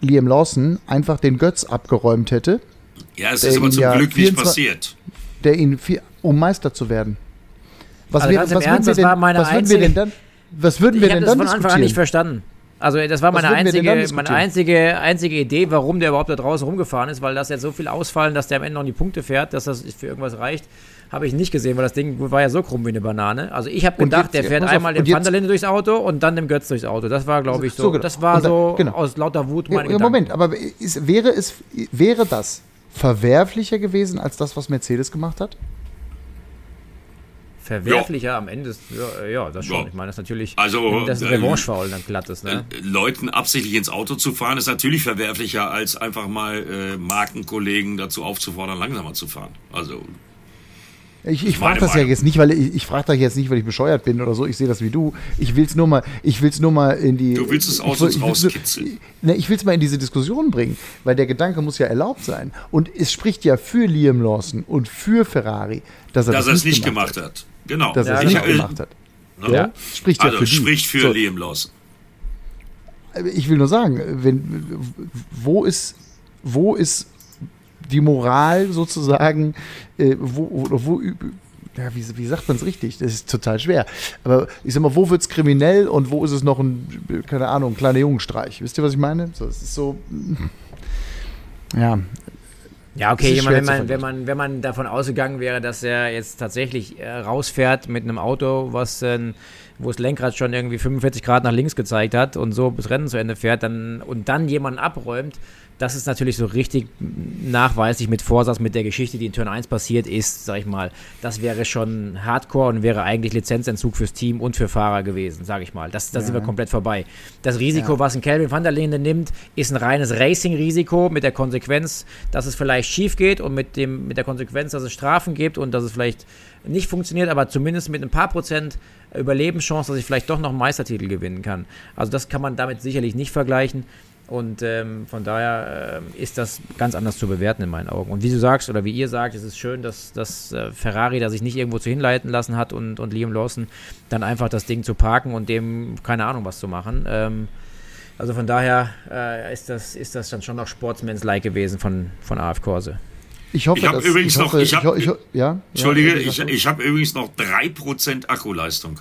Liam Lawson einfach den Götz abgeräumt hätte, Ja, es ist aber zum ja Glück nicht 24 passiert. der ihn, vi- um Meister zu werden? Was, Also was, würden, wir denn, meine was würden wir denn einzige- dann, was würden wir Ich habe denn das dann von Anfang an nicht verstanden. Also das war meine einzige, meine einzige, einzige Idee, warum der überhaupt da draußen rumgefahren ist, weil das jetzt so viel ausfallen, dass der am Ende noch die Punkte fährt, dass das für irgendwas reicht, habe ich nicht gesehen, weil das Ding war ja so krumm wie eine Banane. Also ich habe gedacht, jetzt- der fährt einmal dem jetzt- Van der Linde durchs Auto und dann dem Götz durchs Auto. Das war, glaube ich, so. So, genau. Das war dann- so genau. aus lauter Wut Ja, meine ja. Moment, aber ist, wäre, es, wäre das verwerflicher gewesen als das, was Mercedes gemacht hat? Verwerflicher am Ende ist, ja, ja, das schon. Ja. Ich meine, das ist natürlich, Also, das ein äh, Revanche-Foul dann glatt ist, ne? Äh, Leuten absichtlich ins Auto zu fahren, ist natürlich verwerflicher, als einfach mal äh, Markenkollegen dazu aufzufordern, langsamer zu fahren. Also, Ich, ich frage das ja Meinung. jetzt nicht, weil ich, ich frage das jetzt nicht, weil ich bescheuert bin oder so. Ich sehe das wie du. Ich will es nur mal, ich will's nur mal in die. Du willst es aus ich will- uns ich will's rauskitzeln. Ne, ich will es mal in diese Diskussion bringen, weil der Gedanke muss ja erlaubt sein. Und es spricht ja für Liam Lawson und für Ferrari, dass er dass er das es nicht gemacht hat. Genau. Dass er Ja, es genau. nicht gemacht hat. Ne? Ja? Spricht ja Also, für die. spricht für So. Liam Lawson. Ich will nur sagen, wenn, wo ist, wo ist die Moral sozusagen, äh, wo, wo, wo ja, wie, wie sagt man es richtig? Das ist total schwer. Aber ich sag mal, wo wird es kriminell und wo ist es noch ein, keine Ahnung, ein kleiner Jungenstreich? Wisst ihr, was ich meine? So, es ist so, ja, Ja, Das okay, meine, wenn man, wenn, man, wenn man davon ausgegangen wäre, dass er jetzt tatsächlich äh, rausfährt mit einem Auto, was äh, wo das Lenkrad schon irgendwie 45 Grad nach links gezeigt hat und so bis Rennen zu Ende fährt dann, und dann jemanden abräumt, das ist natürlich so richtig nachweislich mit Vorsatz, mit der Geschichte, die in Turn 1 passiert ist, sag ich mal, das wäre schon Hardcore und wäre eigentlich Lizenzentzug fürs Team und für Fahrer gewesen, sag ich mal. Das, da ja. sind wir komplett vorbei. Das Risiko, ja. was ein Calvin van der Linde nimmt, ist ein reines Racing-Risiko mit der Konsequenz, dass es vielleicht schief geht und mit, dem, mit der Konsequenz, dass es Strafen gibt und dass es vielleicht nicht funktioniert, aber zumindest mit ein paar Prozent Überlebenschance, dass ich vielleicht doch noch einen Meistertitel gewinnen kann. Also das kann man damit sicherlich nicht vergleichen. Und ähm, von daher äh, ist das ganz anders zu bewerten in meinen Augen. Und wie du sagst oder wie ihr sagt, es ist schön, dass, dass äh, Ferrari da sich nicht irgendwo zu hinleiten lassen hat und, und Liam Lawson dann einfach das Ding zu parken und dem keine Ahnung was zu machen. Ähm, also von daher äh, ist, das, ist das dann schon noch Sportsmans-like gewesen von, von AF Corse. Ich hoffe, ich habe übrigens ich hoffe, noch, ich hab, ich, ja, Entschuldige, ja, ich, ich habe übrigens noch 3% Akkuleistung.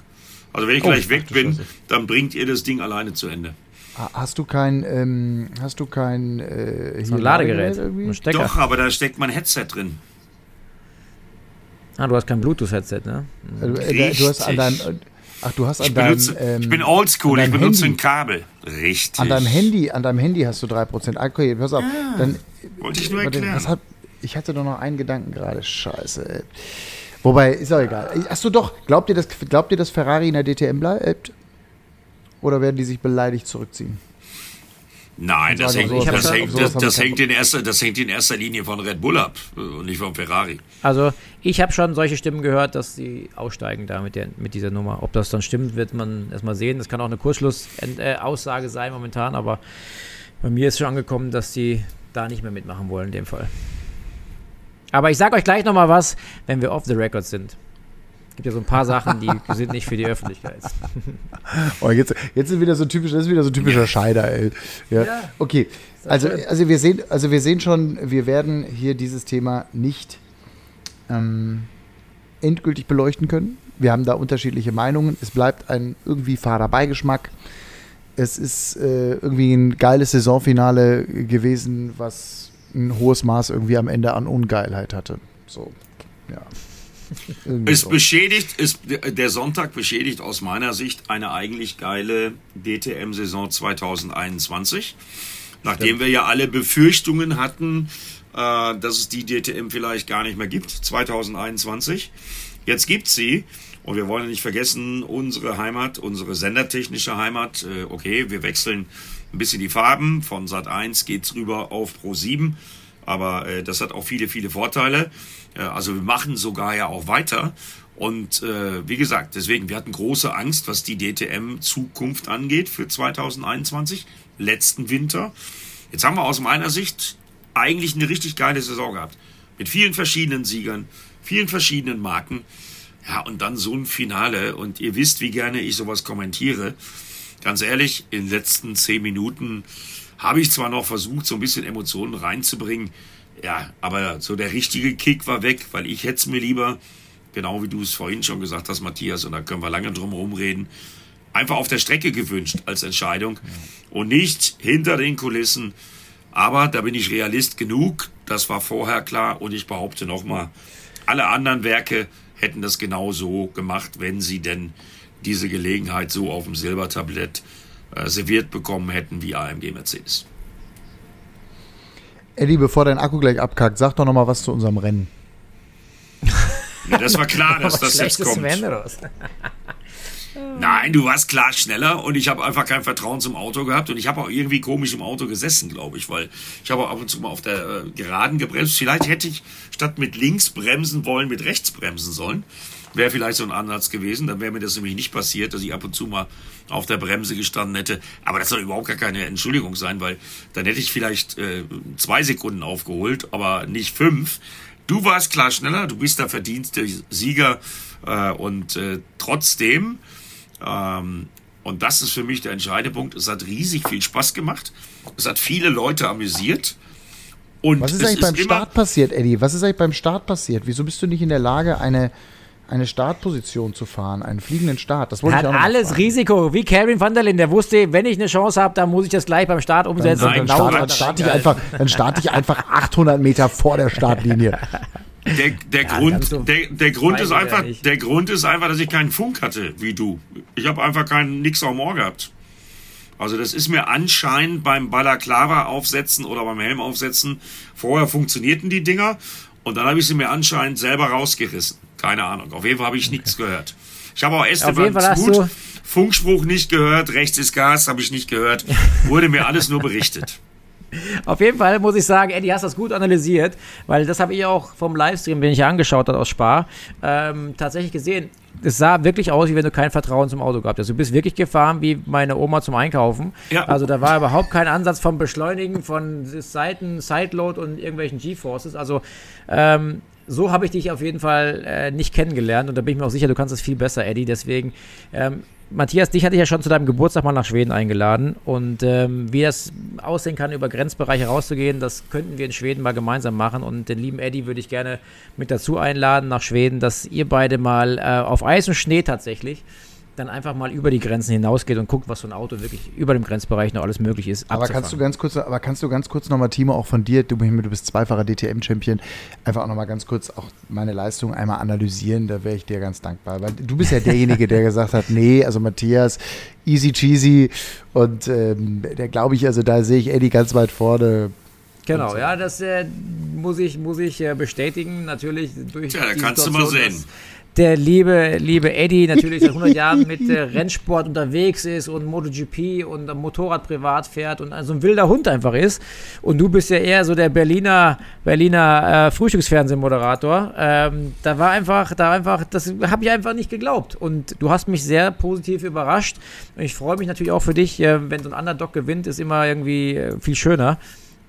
Also wenn ich oh, gleich weg bin, dann bringt ihr das Ding alleine zu Ende. Hast du kein, ähm, hast du kein äh, so ein Ladegerät? Ladegerät Doch, aber da steckt mein Headset drin. Ah, du hast kein Bluetooth-Headset, ne? Äh, du hast an deinem, ach, du hast an ich deinem, benutze, ähm, ich bin oldschool, ich benutze Handy. ein Kabel. Richtig. An deinem Handy, an deinem Handy hast du 3%. Okay, pass auf. Ah, dann, wollte ich nur erklären. Hat, ich hatte doch noch einen Gedanken gerade. Scheiße, ey. Wobei, ist auch egal. Achso, doch. Glaubt ihr, dass, glaubt ihr, dass Ferrari in der DTM bleibt? Oder werden die sich beleidigt zurückziehen? Nein, das, hängt, so, das, hängt, das, das hängt in erster, das hängt in erster Linie von Red Bull ab und nicht von Ferrari. Also ich habe schon solche Stimmen gehört, dass sie aussteigen da mit, der, mit dieser Nummer. Ob das dann stimmt, wird man erstmal sehen. Das kann auch eine Kursschlussaussage sein momentan, aber bei mir ist schon angekommen, dass sie da nicht mehr mitmachen wollen in dem Fall. Aber ich sage euch gleich nochmal was, wenn wir off the record sind. Es gibt ja so ein paar Sachen, die sind nicht für die Öffentlichkeit. oh, jetzt, jetzt ist wieder so typisch, das ist wieder so typischer Scheider, ey. Ja. ja. Okay. Also, also wir sehen, also wir sehen schon, wir werden hier dieses Thema nicht ähm, endgültig beleuchten können. Wir haben da unterschiedliche Meinungen. Es bleibt ein irgendwie Fahrerbeigeschmack. Es ist äh, irgendwie ein geiles Saisonfinale gewesen, was ein hohes Maß irgendwie am Ende an Ungeilheit hatte. So, ja. Es beschädigt, es, der Sonntag beschädigt aus meiner Sicht eine eigentlich geile DTM-Saison 2021. Nachdem Stimmt. wir ja alle Befürchtungen hatten, äh, dass es die DTM vielleicht gar nicht mehr gibt, 2021. Jetzt gibt sie. Und wir wollen nicht vergessen, unsere Heimat, unsere sendertechnische Heimat, äh, okay, wir wechseln ein bisschen die Farben. Von Sat 1 geht's rüber auf Pro 7. Aber äh, das hat auch viele, viele Vorteile. Äh, also wir machen sogar ja auch weiter. Und äh, wie gesagt, deswegen, wir hatten große Angst, was die DTM-Zukunft angeht für 2021, letzten Winter. Jetzt haben wir aus meiner Sicht eigentlich eine richtig geile Saison gehabt. Mit vielen verschiedenen Siegern, vielen verschiedenen Marken. Ja, und dann so ein Finale. Und ihr wisst, wie gerne ich sowas kommentiere. Ganz ehrlich, in den letzten zehn Minuten habe ich zwar noch versucht, so ein bisschen Emotionen reinzubringen, ja, aber so der richtige Kick war weg, weil ich hätte es mir lieber, genau wie du es vorhin schon gesagt hast, Matthias, und da können wir lange drum rumreden, einfach auf der Strecke gewünscht als Entscheidung und nicht hinter den Kulissen. Aber da bin ich Realist genug, das war vorher klar und ich behaupte nochmal, alle anderen Werke hätten das genauso gemacht, wenn sie denn diese Gelegenheit so auf dem Silbertablett äh, serviert bekommen hätten wie AMG Mercedes. Eddie, bevor dein Akku gleich abkackt, sag doch noch mal was zu unserem Rennen. Ja, das war klar, dass das jetzt kommt. Nein, du warst klar schneller und ich habe einfach kein Vertrauen zum Auto gehabt und ich habe auch irgendwie komisch im Auto gesessen, glaube ich, weil ich habe ab und zu mal auf der äh, Geraden gebremst. Vielleicht hätte ich statt mit links bremsen wollen, mit rechts bremsen sollen. Wäre vielleicht so ein Ansatz gewesen, dann wäre mir das nämlich nicht passiert, dass ich ab und zu mal auf der Bremse gestanden hätte. Aber das soll überhaupt gar keine Entschuldigung sein, weil dann hätte ich vielleicht äh, zwei Sekunden aufgeholt, aber nicht fünf. Du warst klar schneller, du bist der verdienste Sieger äh, und äh, trotzdem, ähm, und das ist für mich der entscheidende Punkt, es hat riesig viel Spaß gemacht, es hat viele Leute amüsiert. Und Was ist eigentlich beim Start passiert, Eddie? Was ist eigentlich beim Start passiert? Wieso bist du nicht in der Lage, eine eine Startposition zu fahren, einen fliegenden Start. Das wollte Hat ich auch alles fragen. Risiko, wie Kevin van der Linden, der wusste, wenn ich eine Chance habe, dann muss ich das gleich beim Start umsetzen. Dann, dann, dann, start, dann starte ich einfach, dann starte ich einfach 800 Meter vor der Startlinie. Der, der ja, Grund, so der, der Grund ist einfach, der Grund ist einfach, dass ich keinen Funk hatte, wie du. Ich habe einfach keinen nix am Ohr gehabt. Also das ist mir anscheinend beim Balaklava aufsetzen oder beim Helm aufsetzen. Vorher funktionierten die Dinger und dann habe ich sie mir anscheinend selber rausgerissen. Keine Ahnung. Auf jeden Fall habe ich nichts gehört. Ich habe auch Esteban Smut, Funkspruch nicht gehört, rechts ist Gas, habe ich nicht gehört. Wurde mir alles nur berichtet. Auf jeden Fall muss ich sagen, Eddie, hast das gut analysiert, weil das habe ich auch vom Livestream, den ich angeschaut habe aus Spar, ähm, tatsächlich gesehen. Es sah wirklich aus, wie wenn du kein Vertrauen zum Auto gehabt hast. Du bist wirklich gefahren wie meine Oma zum Einkaufen. Ja. Also da war überhaupt kein Ansatz vom Beschleunigen, von Seiten, Sideload und irgendwelchen G-Forces. Also ähm, so habe ich dich auf jeden Fall äh, nicht kennengelernt und da bin ich mir auch sicher, du kannst es viel besser, Eddie. Deswegen ähm, Matthias, dich hatte ich ja schon zu deinem Geburtstag mal nach Schweden eingeladen. Und ähm, wie das aussehen kann, über Grenzbereiche rauszugehen, das könnten wir in Schweden mal gemeinsam machen. Und den lieben Eddie würde ich gerne mit dazu einladen nach Schweden, dass ihr beide mal äh, auf Eis und Schnee tatsächlich dann einfach mal über die Grenzen hinausgeht und guckt, was so ein Auto wirklich über dem Grenzbereich noch alles möglich ist. Aber kannst du ganz kurz, aber kannst du ganz kurz nochmal, Timo, auch von dir, du, du bist zweifacher DTM-Champion, einfach auch nochmal ganz kurz auch meine Leistung einmal analysieren, da wäre ich dir ganz dankbar. Weil du bist ja derjenige, der gesagt hat, nee, also Matthias, easy cheesy und ähm, der glaube ich, also da sehe ich Eddie ganz weit vorne. Genau, so. ja, das äh, muss ich, muss ich äh, bestätigen, natürlich durch Tja, da kannst Situation, du mal sehen der liebe, liebe Eddie natürlich seit 100 Jahren mit äh, Rennsport unterwegs ist und MotoGP und am Motorrad privat fährt und also ein wilder Hund einfach ist. Und du bist ja eher so der Berliner, Berliner äh, Frühstücksfernsehmoderator. Ähm, da war einfach, da einfach, das habe ich einfach nicht geglaubt. Und du hast mich sehr positiv überrascht. Und ich freue mich natürlich auch für dich, äh, wenn so ein Underdog gewinnt, ist immer irgendwie äh, viel schöner.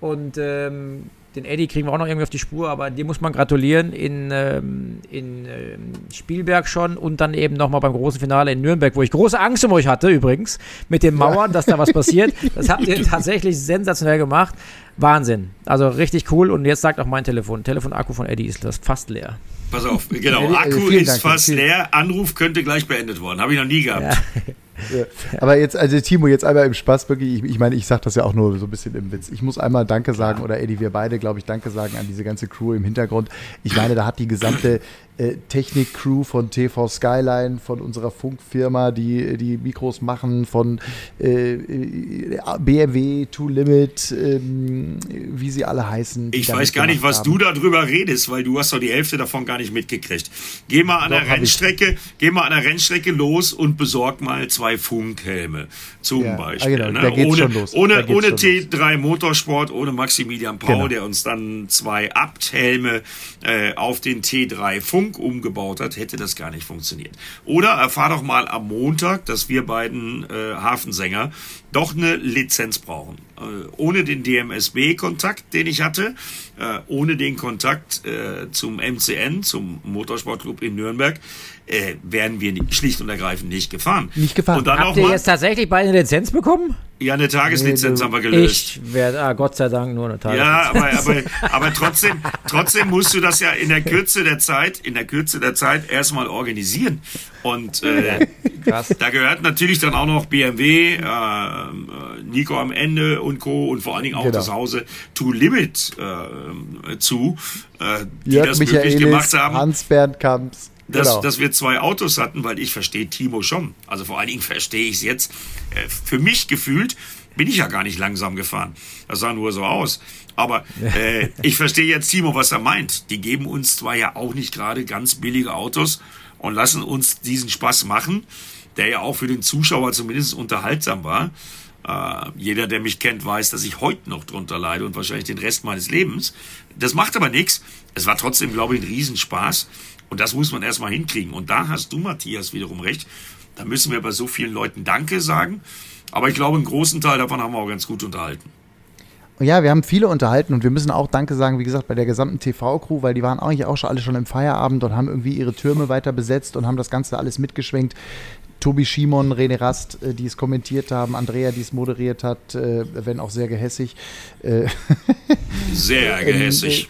Und ähm, den Eddie kriegen wir auch noch irgendwie auf die Spur, aber dem muss man gratulieren in, ähm, in ähm, Spielberg schon und dann eben nochmal beim großen Finale in Nürnberg, wo ich große Angst um euch hatte übrigens, mit den Mauern, ja. dass da was passiert. Das habt ihr tatsächlich sensationell gemacht. Wahnsinn. Also richtig cool. Und jetzt sagt auch mein Telefon, Telefonakku von Eddie ist fast leer. Pass auf, genau, Akku ist Dank, fast leer, Anruf könnte gleich beendet worden. Habe ich noch nie gehabt. Ja. Ja. Aber jetzt, also Timo, jetzt einmal im Spaß wirklich, ich, ich meine, ich sage das ja auch nur so ein bisschen im Witz. Ich muss einmal Danke sagen, oder Eddie, wir beide, glaube ich, Danke sagen an diese ganze Crew im Hintergrund. Ich meine, da hat die gesamte äh, Technik-Crew von TV Skyline, von unserer Funkfirma, die die Mikros machen, von äh, äh BMW, To Limit, ähm, wie sie alle heißen. Ich weiß gar nicht, was haben. du darüber redest, weil du hast doch die Hälfte davon gar nicht mitgekriegt. Geh mal an doch, der Rennstrecke, geh mal an der Rennstrecke los und besorg mal zwei Funkhelme. Zum ja, Beispiel. Genau, ne? Ohne, ohne, ohne T3 Motorsport, ohne Maximilian Paul, genau. der uns dann zwei Abthelme äh, auf den T3 Funk Funk umgebaut hat, hätte das gar nicht funktioniert. Oder erfahr doch mal am Montag, dass wir beiden äh, Hafensänger doch eine Lizenz brauchen. Äh, ohne den DMSB-Kontakt, den ich hatte, äh, ohne den Kontakt äh, zum MCN, zum Motorsportclub in Nürnberg, äh, wären wir schlicht und ergreifend nicht gefahren. Nicht gefahren. Und dann Habt ihr jetzt tatsächlich beide eine Lizenz bekommen? Ja, eine Tageslizenz nee, haben wir gelöst. Ich werde, ah, Gott sei Dank nur eine Tageslizenz. Ja, aber, aber, aber trotzdem, trotzdem musst du das ja in der Kürze der Zeit, in der Kürze der Zeit erstmal organisieren. Und äh, Krass. da gehört natürlich dann auch noch BMW, äh, Nico am Ende und Co. und vor allen Dingen auch genau. das Hause To Limit äh, zu, äh, die Jörg das Michaelis, möglich gemacht haben. Hans-Bernd Kamps dass, genau. dass wir zwei Autos hatten, weil ich verstehe Timo schon. Also vor allen Dingen verstehe ich es jetzt. Äh, für mich gefühlt bin ich ja gar nicht langsam gefahren. Das sah nur so aus. Aber äh, ich verstehe jetzt Timo, was er meint. Die geben uns zwar ja auch nicht gerade ganz billige Autos und lassen uns diesen Spaß machen, der ja auch für den Zuschauer zumindest unterhaltsam war. Äh, jeder, der mich kennt, weiß, dass ich heute noch drunter leide und wahrscheinlich den Rest meines Lebens. Das macht aber nichts. Es war trotzdem, glaube ich, ein Riesenspaß. Und das muss man erstmal hinkriegen. Und da hast du, Matthias, wiederum recht. Da müssen wir bei so vielen Leuten Danke sagen. Aber ich glaube, einen großen Teil davon haben wir auch ganz gut unterhalten. Ja, wir haben viele unterhalten und wir müssen auch Danke sagen, wie gesagt, bei der gesamten TV-Crew, weil die waren eigentlich auch schon alle schon im Feierabend und haben irgendwie ihre Türme weiter besetzt und haben das Ganze alles mitgeschwenkt. Tobi Schimon, René Rast, äh, die es kommentiert haben, Andrea, die es moderiert hat, äh, wenn auch sehr gehässig. Äh, sehr gehässig.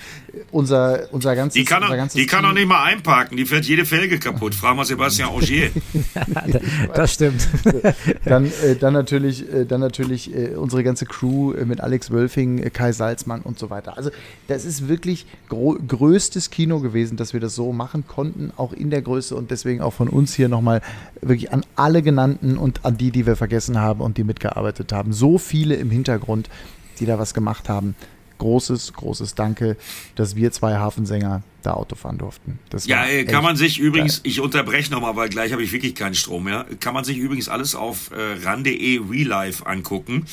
Unser, unser ganzes, Die kann, unser ganzes die kann Team- doch nicht mal einparken, die fährt jede Felge kaputt. Frag mal Sebastian Ogier. Das stimmt. Dann, äh, dann natürlich, äh, dann natürlich äh, unsere ganze Crew äh, mit Alex Wölfing, äh, Kai Salzmann und so weiter. Also das ist wirklich größtes Kino gewesen, dass wir das so machen konnten, auch in der Größe und deswegen auch von uns hier nochmal wirklich an alle genannten und an die, die wir vergessen haben und die mitgearbeitet haben. So viele im Hintergrund, die da was gemacht haben. Großes, großes Danke, dass wir zwei Hafensänger da Auto fahren durften. Das Ja, äh, kann man sich übrigens, ich unterbreche nochmal, weil gleich habe ich wirklich keinen Strom mehr, kann man sich übrigens alles auf äh, ran.de Real Life angucken.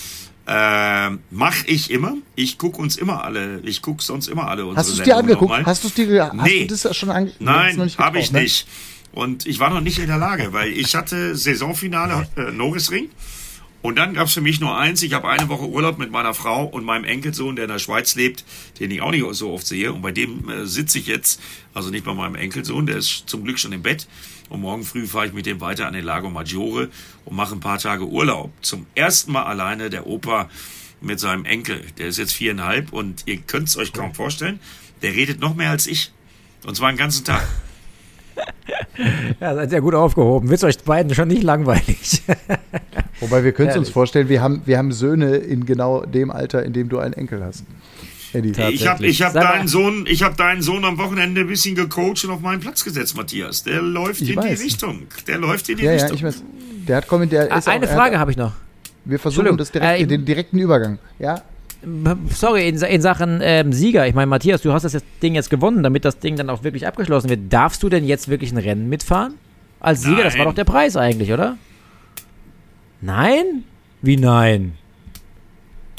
Äh, mach ich immer. Ich gucke uns immer alle, ich gucke sonst immer alle unsere Hast du es dir angeguckt? Hast dir hast Nee. du das schon angeguckt? Nein, habe ich ne? nicht. Und ich war noch nicht in der Lage, weil ich hatte Saisonfinale äh, Norrisring. Und dann gab es für mich nur eins. Ich habe eine Woche Urlaub mit meiner Frau und meinem Enkelsohn, der in der Schweiz lebt, den ich auch nicht so oft sehe. Und bei dem äh, sitze ich jetzt, also nicht bei meinem Enkelsohn, der ist zum Glück schon im Bett. Und morgen früh fahre ich mit dem weiter an den Lago Maggiore und mache ein paar Tage Urlaub. Zum ersten Mal alleine der Opa mit seinem Enkel. Der ist jetzt viereinhalb und ihr könnt es euch kaum vorstellen. Der redet noch mehr als ich. Und zwar den ganzen Tag. Ja, seid ihr gut aufgehoben. Wird euch beiden schon nicht langweilig? Wobei wir können es uns vorstellen, wir haben, wir haben Söhne in genau dem Alter, in dem du einen Enkel hast. Eddie. Ich habe ich hab deinen Sohn, ich habe deinen Sohn am Wochenende ein bisschen gecoacht und auf meinen Platz gesetzt, Matthias. Der läuft Ich in weiß. die Richtung. Der läuft in die ja, ja, Richtung. ich weiß. Der hat kommentiert. Ah, Eine Frage habe ich noch. Wir versuchen das direkt, äh, den direkten Übergang. Ja, Sorry, in, in Sachen ähm, Sieger. Ich meine, Matthias, du hast das Ding jetzt gewonnen, damit das Ding dann auch wirklich abgeschlossen wird. Darfst du denn jetzt wirklich ein Rennen mitfahren? Als Sieger, das war Nein. doch der Preis eigentlich, oder? Nein? Wie nein?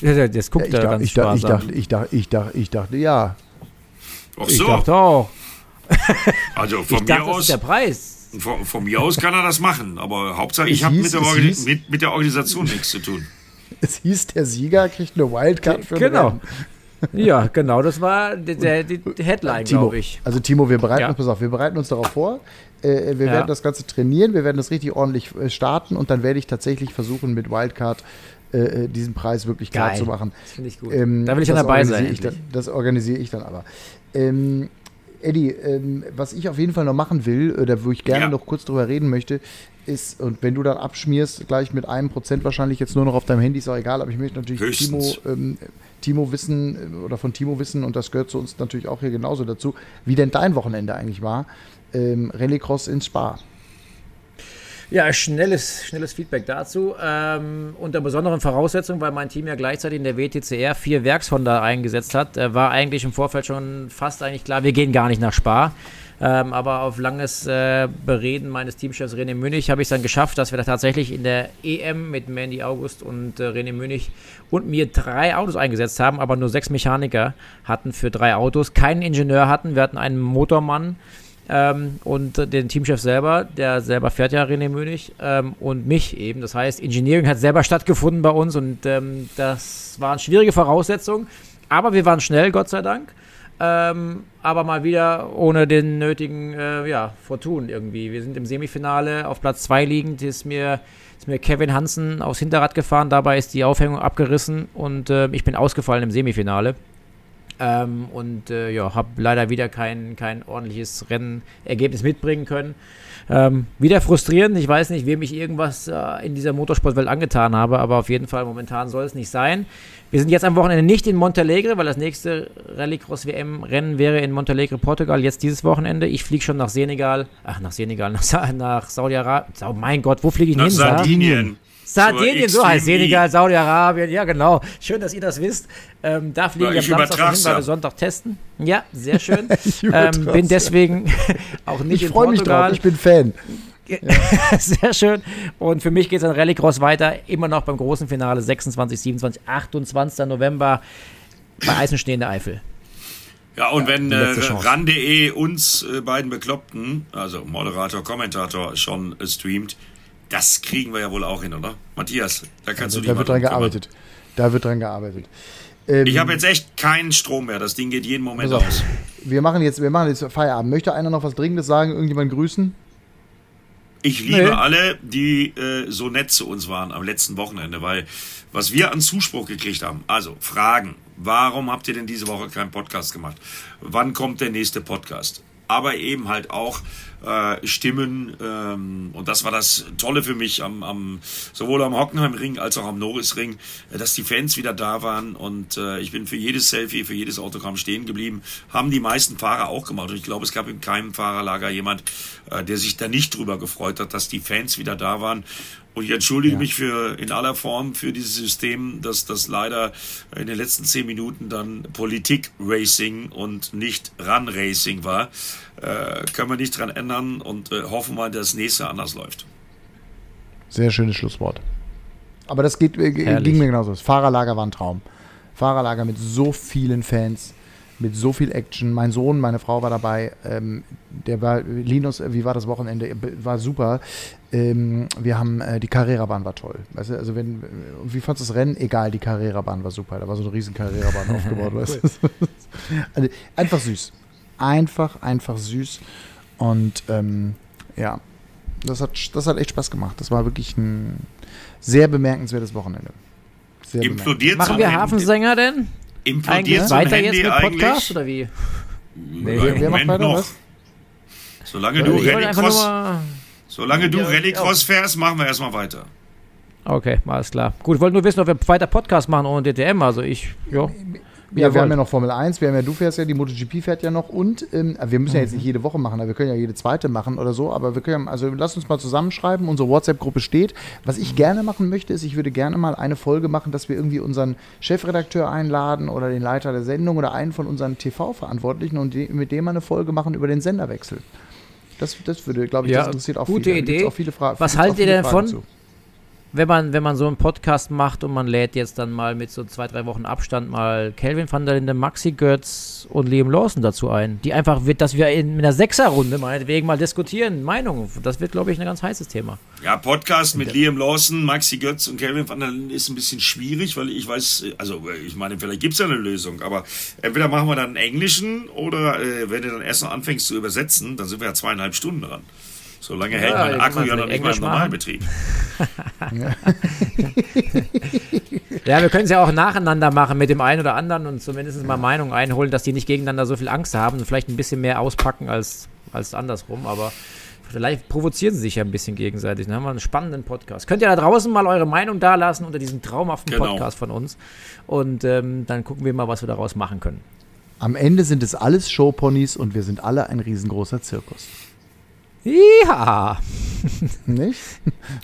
Jetzt guckt ich, er dachte, ganz ich, dachte, ich, dachte, ich, dachte, ich, dachte, ich dachte, ja. Ach Ich so, dachte auch. also Ich von mir dachte, das ist aus, der Preis. von, von mir aus kann er das machen. Aber Hauptsache, ich habe mit, mit, mit der Organisation nichts zu tun. Es hieß, der Sieger kriegt eine Wildcard für Genau. Rennen. Ja, genau, das war die, der, die Headline, glaube ich. Also Timo, wir bereiten Ja. uns, pass auf, wir bereiten uns darauf vor. Äh, wir Ja. werden das Ganze trainieren, wir werden das richtig ordentlich äh, starten und dann werde ich tatsächlich versuchen, mit Wildcard äh, äh, diesen Preis wirklich klar Geil. zu machen. Das finde ich gut. Ähm, da will ich das dabei sein. dann, endlich. das organisiere ich dann aber. Ähm, Eddie, ähm, was ich auf jeden Fall noch machen will, oder wo ich gerne Ja. noch kurz drüber reden möchte, ist, und wenn du dann abschmierst, gleich mit einem Prozent wahrscheinlich jetzt nur noch auf deinem Handy, ist auch egal, aber ich möchte natürlich Timo, Höchstens. ähm, Timo wissen äh, oder von Timo wissen, und das gehört zu uns natürlich auch hier genauso dazu, wie denn dein Wochenende eigentlich war. Ähm, Rallycross ins Spa. Ja, schnelles, schnelles Feedback dazu. Ähm, unter besonderen Voraussetzungen, weil mein Team ja gleichzeitig in der WTCR vier Werkshonda eingesetzt hat, äh, war eigentlich im Vorfeld schon fast eigentlich klar, wir gehen gar nicht nach Spa. Ähm, aber auf langes äh, Bereden meines Teamchefs René Münich habe ich es dann geschafft, dass wir da tatsächlich in der EM mit Mandy August und äh, René Münich und mir drei Autos eingesetzt haben, aber nur sechs Mechaniker hatten für drei Autos, keinen Ingenieur hatten, wir hatten einen Motormann, ähm, und den Teamchef selber, der selber fährt ja René Mönig ähm, und mich eben. Das heißt, Engineering hat selber stattgefunden bei uns und ähm, das waren schwierige Voraussetzungen, aber wir waren schnell, Gott sei Dank. Ähm, aber mal wieder ohne den nötigen äh, ja, Fortun irgendwie. Wir sind im Semifinale auf Platz 2 liegend, ist mir, ist mir Kevin Hansen aufs Hinterrad gefahren, dabei ist die Aufhängung abgerissen und äh, ich bin ausgefallen im Semifinale. Ähm, und äh, ja, habe leider wieder kein, kein ordentliches Rennergebnis mitbringen können. Ähm, wieder frustrierend. Ich weiß nicht, wem ich irgendwas äh, in dieser Motorsportwelt angetan habe, aber auf jeden Fall momentan soll es nicht sein. Wir sind jetzt am Wochenende nicht in Montalegre, weil das nächste Rallycross WM-Rennen wäre in Montalegre, Portugal, jetzt dieses Wochenende. Ich fliege schon nach Senegal, ach, nach Senegal, nach, Sa nach Saudi-Arabien. Oh mein Gott, wo fliege ich Nach hin? Sardinien. Sardinien, so heißt. Senegal, Saudi-Arabien, ja genau. Schön, dass ihr das wisst. Ähm, da fliege Ja, ich ich am Samstag schon hin, weil ja. wir Sonntag testen. Ja, sehr schön. Ich ähm, bin ja. deswegen auch nicht Ich in freue mich Portugal. drauf, ich bin Fan. Sehr schön. Und für mich geht es an Rallycross weiter. Immer noch beim großen Finale 26, 27, 28. November bei Eisenschnee in der Eifel. Ja, und wenn die äh, ran.de uns äh, beiden Bekloppten, also Moderator, Kommentator, schon äh, streamt, das kriegen wir ja wohl auch hin, oder? Matthias, da kannst du dich Da wird dran kümmern. gearbeitet. Da wird dran gearbeitet. Ähm, Ich habe jetzt echt keinen Strom mehr. Das Ding geht jeden Moment auf. aus. wir, machen jetzt, wir machen jetzt Feierabend. Möchte einer noch was Dringendes sagen? Irgendjemand grüßen? Ich liebe Nee. alle, die äh, so nett zu uns waren am letzten Wochenende, weil was wir an Zuspruch gekriegt haben, also Fragen, warum habt ihr denn diese Woche keinen Podcast gemacht? Wann kommt der nächste Podcast? aber eben halt auch äh, Stimmen. Ähm, und das war das Tolle für mich am, am sowohl am Hockenheimring als auch am Norrisring, äh, dass die Fans wieder da waren. Und äh, ich bin für jedes Selfie, für jedes Autogramm stehen geblieben. Haben die meisten Fahrer auch gemacht. Und ich glaube, es gab in keinem Fahrerlager jemand, äh, der sich da nicht drüber gefreut hat, dass die Fans wieder da waren. Und ich entschuldige ja. mich für in aller Form für dieses System, dass das leider in den letzten zehn Minuten dann Politik-Racing und nicht Run-Racing war. Äh, können wir nicht dran ändern und äh, hoffen mal, dass das nächste anders läuft. Sehr schönes Schlusswort. Aber das geht, äh, ging mir genauso. Das Fahrerlager war ein Traum. Fahrerlager mit so vielen Fans mit so viel Action. Mein Sohn, meine Frau war dabei. Ähm, der war, Linus, wie war das Wochenende? War super. Ähm, wir haben, äh, die Carrera-Bahn war toll. Weißt du, also wenn, wie fandest du das Rennen? Egal, die Carrera-Bahn war super. Da war so eine riesen Carrera-Bahn aufgebaut, weißt du. Also, einfach süß. Einfach, einfach süß. Und ähm, ja, das hat, das hat echt Spaß gemacht. Das war wirklich ein sehr bemerkenswertes Wochenende. Sehr Implodiert Machen wir Hafensänger denn? Implodiert so weiter jetzt mit Podcast oder wie? Nee, wer macht weiter noch. was? Solange du Rallycross, solange du Rallycross fährst, machen wir erstmal weiter. Okay, alles klar. Gut, ich wollte nur wissen, ob wir weiter Podcast machen ohne DTM. Also ich, ja. Ja, wir, wir haben ja noch Formel 1, wir haben ja, du fährst ja, die MotoGP fährt ja noch und ähm, wir müssen ja jetzt nicht jede Woche machen, wir können ja jede zweite machen oder so, aber wir können, also lass uns mal zusammenschreiben, unsere WhatsApp-Gruppe steht. Was ich gerne machen möchte, ist, ich würde gerne mal eine Folge machen, dass wir irgendwie unseren Chefredakteur einladen oder den Leiter der Sendung oder einen von unseren TV-Verantwortlichen und die, mit dem mal eine Folge machen über den Senderwechsel. Das, das würde, glaube ich, ja, das interessiert auch gute viele. Idee. Auch viele Was haltet ihr denn davon? Wenn man, wenn man so einen Podcast macht und man lädt jetzt dann mal mit so zwei, drei Wochen Abstand mal Kelvin van der Linde, Maxi Götz und Liam Lawson dazu ein, die einfach wird, dass wir in, in einer Sechserrunde meinetwegen mal diskutieren, Meinungen. Das wird, glaube ich, ein ganz heißes Thema. Ja, Podcast mit Liam Lawson, Maxi Götz und Kelvin van der Linde ist ein bisschen schwierig, weil ich weiß, also ich meine, vielleicht gibt es ja eine Lösung, aber entweder machen wir dann einen englischen oder äh, wenn du dann erst noch anfängst zu übersetzen, dann sind wir ja zweieinhalb Stunden dran. So lange hält ja, mein Akku ja noch nicht mal im Normalbetrieb. ja, wir können es ja auch nacheinander machen mit dem einen oder anderen und zumindest mal Meinungen einholen, dass die nicht gegeneinander so viel Angst haben und vielleicht ein bisschen mehr auspacken als, als andersrum, aber vielleicht provozieren sie sich ja ein bisschen gegenseitig. Dann haben wir einen spannenden Podcast. Könnt ihr da draußen mal eure Meinung dalassen unter diesem traumhaften genau. Podcast von uns und ähm, dann gucken wir mal, was wir daraus machen können. Am Ende sind es alles Showponys und wir sind alle ein riesengroßer Zirkus. Ja. Nicht?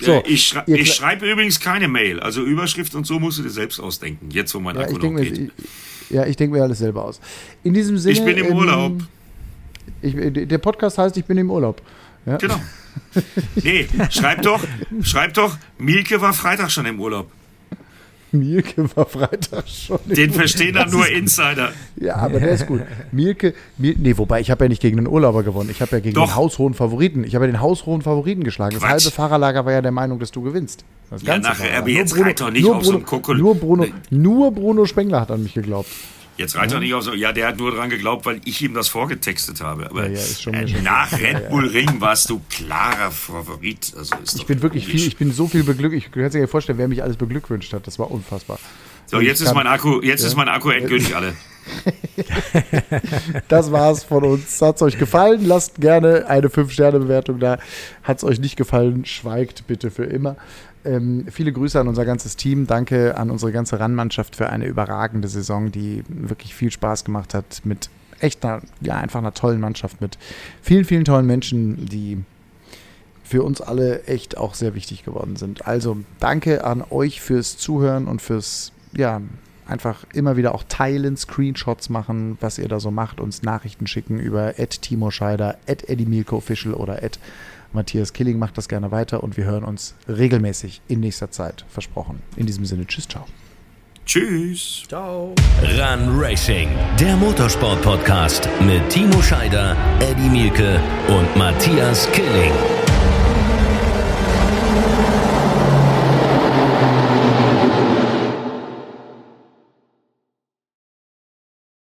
So, ja, ich, schrei ich schreibe übrigens keine Mail. Also Überschrift und so musst du dir selbst ausdenken. Jetzt, wo mein ja, Akku noch geht. Mir, ja, ich denke mir alles selber aus. In diesem Sinne. Ich bin im ähm, Urlaub. Ich, der Podcast heißt, ich bin im Urlaub. Ja? Genau. Nee, schreib doch, schreib doch, Mielke war Freitag schon im Urlaub. Mielke war Freitag schon. Den verstehen dann nur Insider. Ja, aber der ist gut. Mielke, Mielke nee, wobei ich habe ja nicht gegen den Urlauber gewonnen. Ich habe ja gegen Doch. den haushohen Favoriten. Ich habe ja den haushohen Favoriten geschlagen. Quatsch. Das halbe Fahrerlager war ja der Meinung, dass du gewinnst. Das ja, nachher, aber jetzt Bruno, doch nicht auf Bruno, so einen Nur Bruno, nur Bruno Spengler hat an mich geglaubt. Jetzt reicht er nicht auf so, ja, der hat nur dran geglaubt, weil ich ihm das vorgetextet habe. Aber ja, ja, ist schon, äh, nach Red Bull Ring warst du klarer Favorit. Also ich bin wirklich viel, ich bin so viel beglückt. Ich kann ja vorstellen, wer mich alles beglückwünscht hat. Das war unfassbar. So, jetzt ist mein Akku, jetzt ist mein Akku endgültig alle. das war's von uns. Hat's euch gefallen? Lasst gerne eine 5-Sterne-Bewertung da. Hat's euch nicht gefallen? Schweigt bitte für immer. Ähm, viele Grüße an unser ganzes Team. Danke an unsere ganze Rannmannschaft für eine überragende Saison, die wirklich viel Spaß gemacht hat mit echt einer, ja, einfach einer tollen Mannschaft mit vielen, vielen tollen Menschen, die für uns alle echt auch sehr wichtig geworden sind. Also danke an euch fürs Zuhören und fürs, ja, einfach immer wieder auch teilen, Screenshots machen, was ihr da so macht, uns Nachrichten schicken über Timo Scheider, Eddie Milko Official oder Matthias Killing macht das gerne weiter und wir hören uns regelmäßig in nächster Zeit. Versprochen. In diesem Sinne, tschüss, ciao. Tschüss. Ciao. Run Racing, der Motorsport-Podcast mit Timo Scheider, Eddie Mielke und Matthias Killing.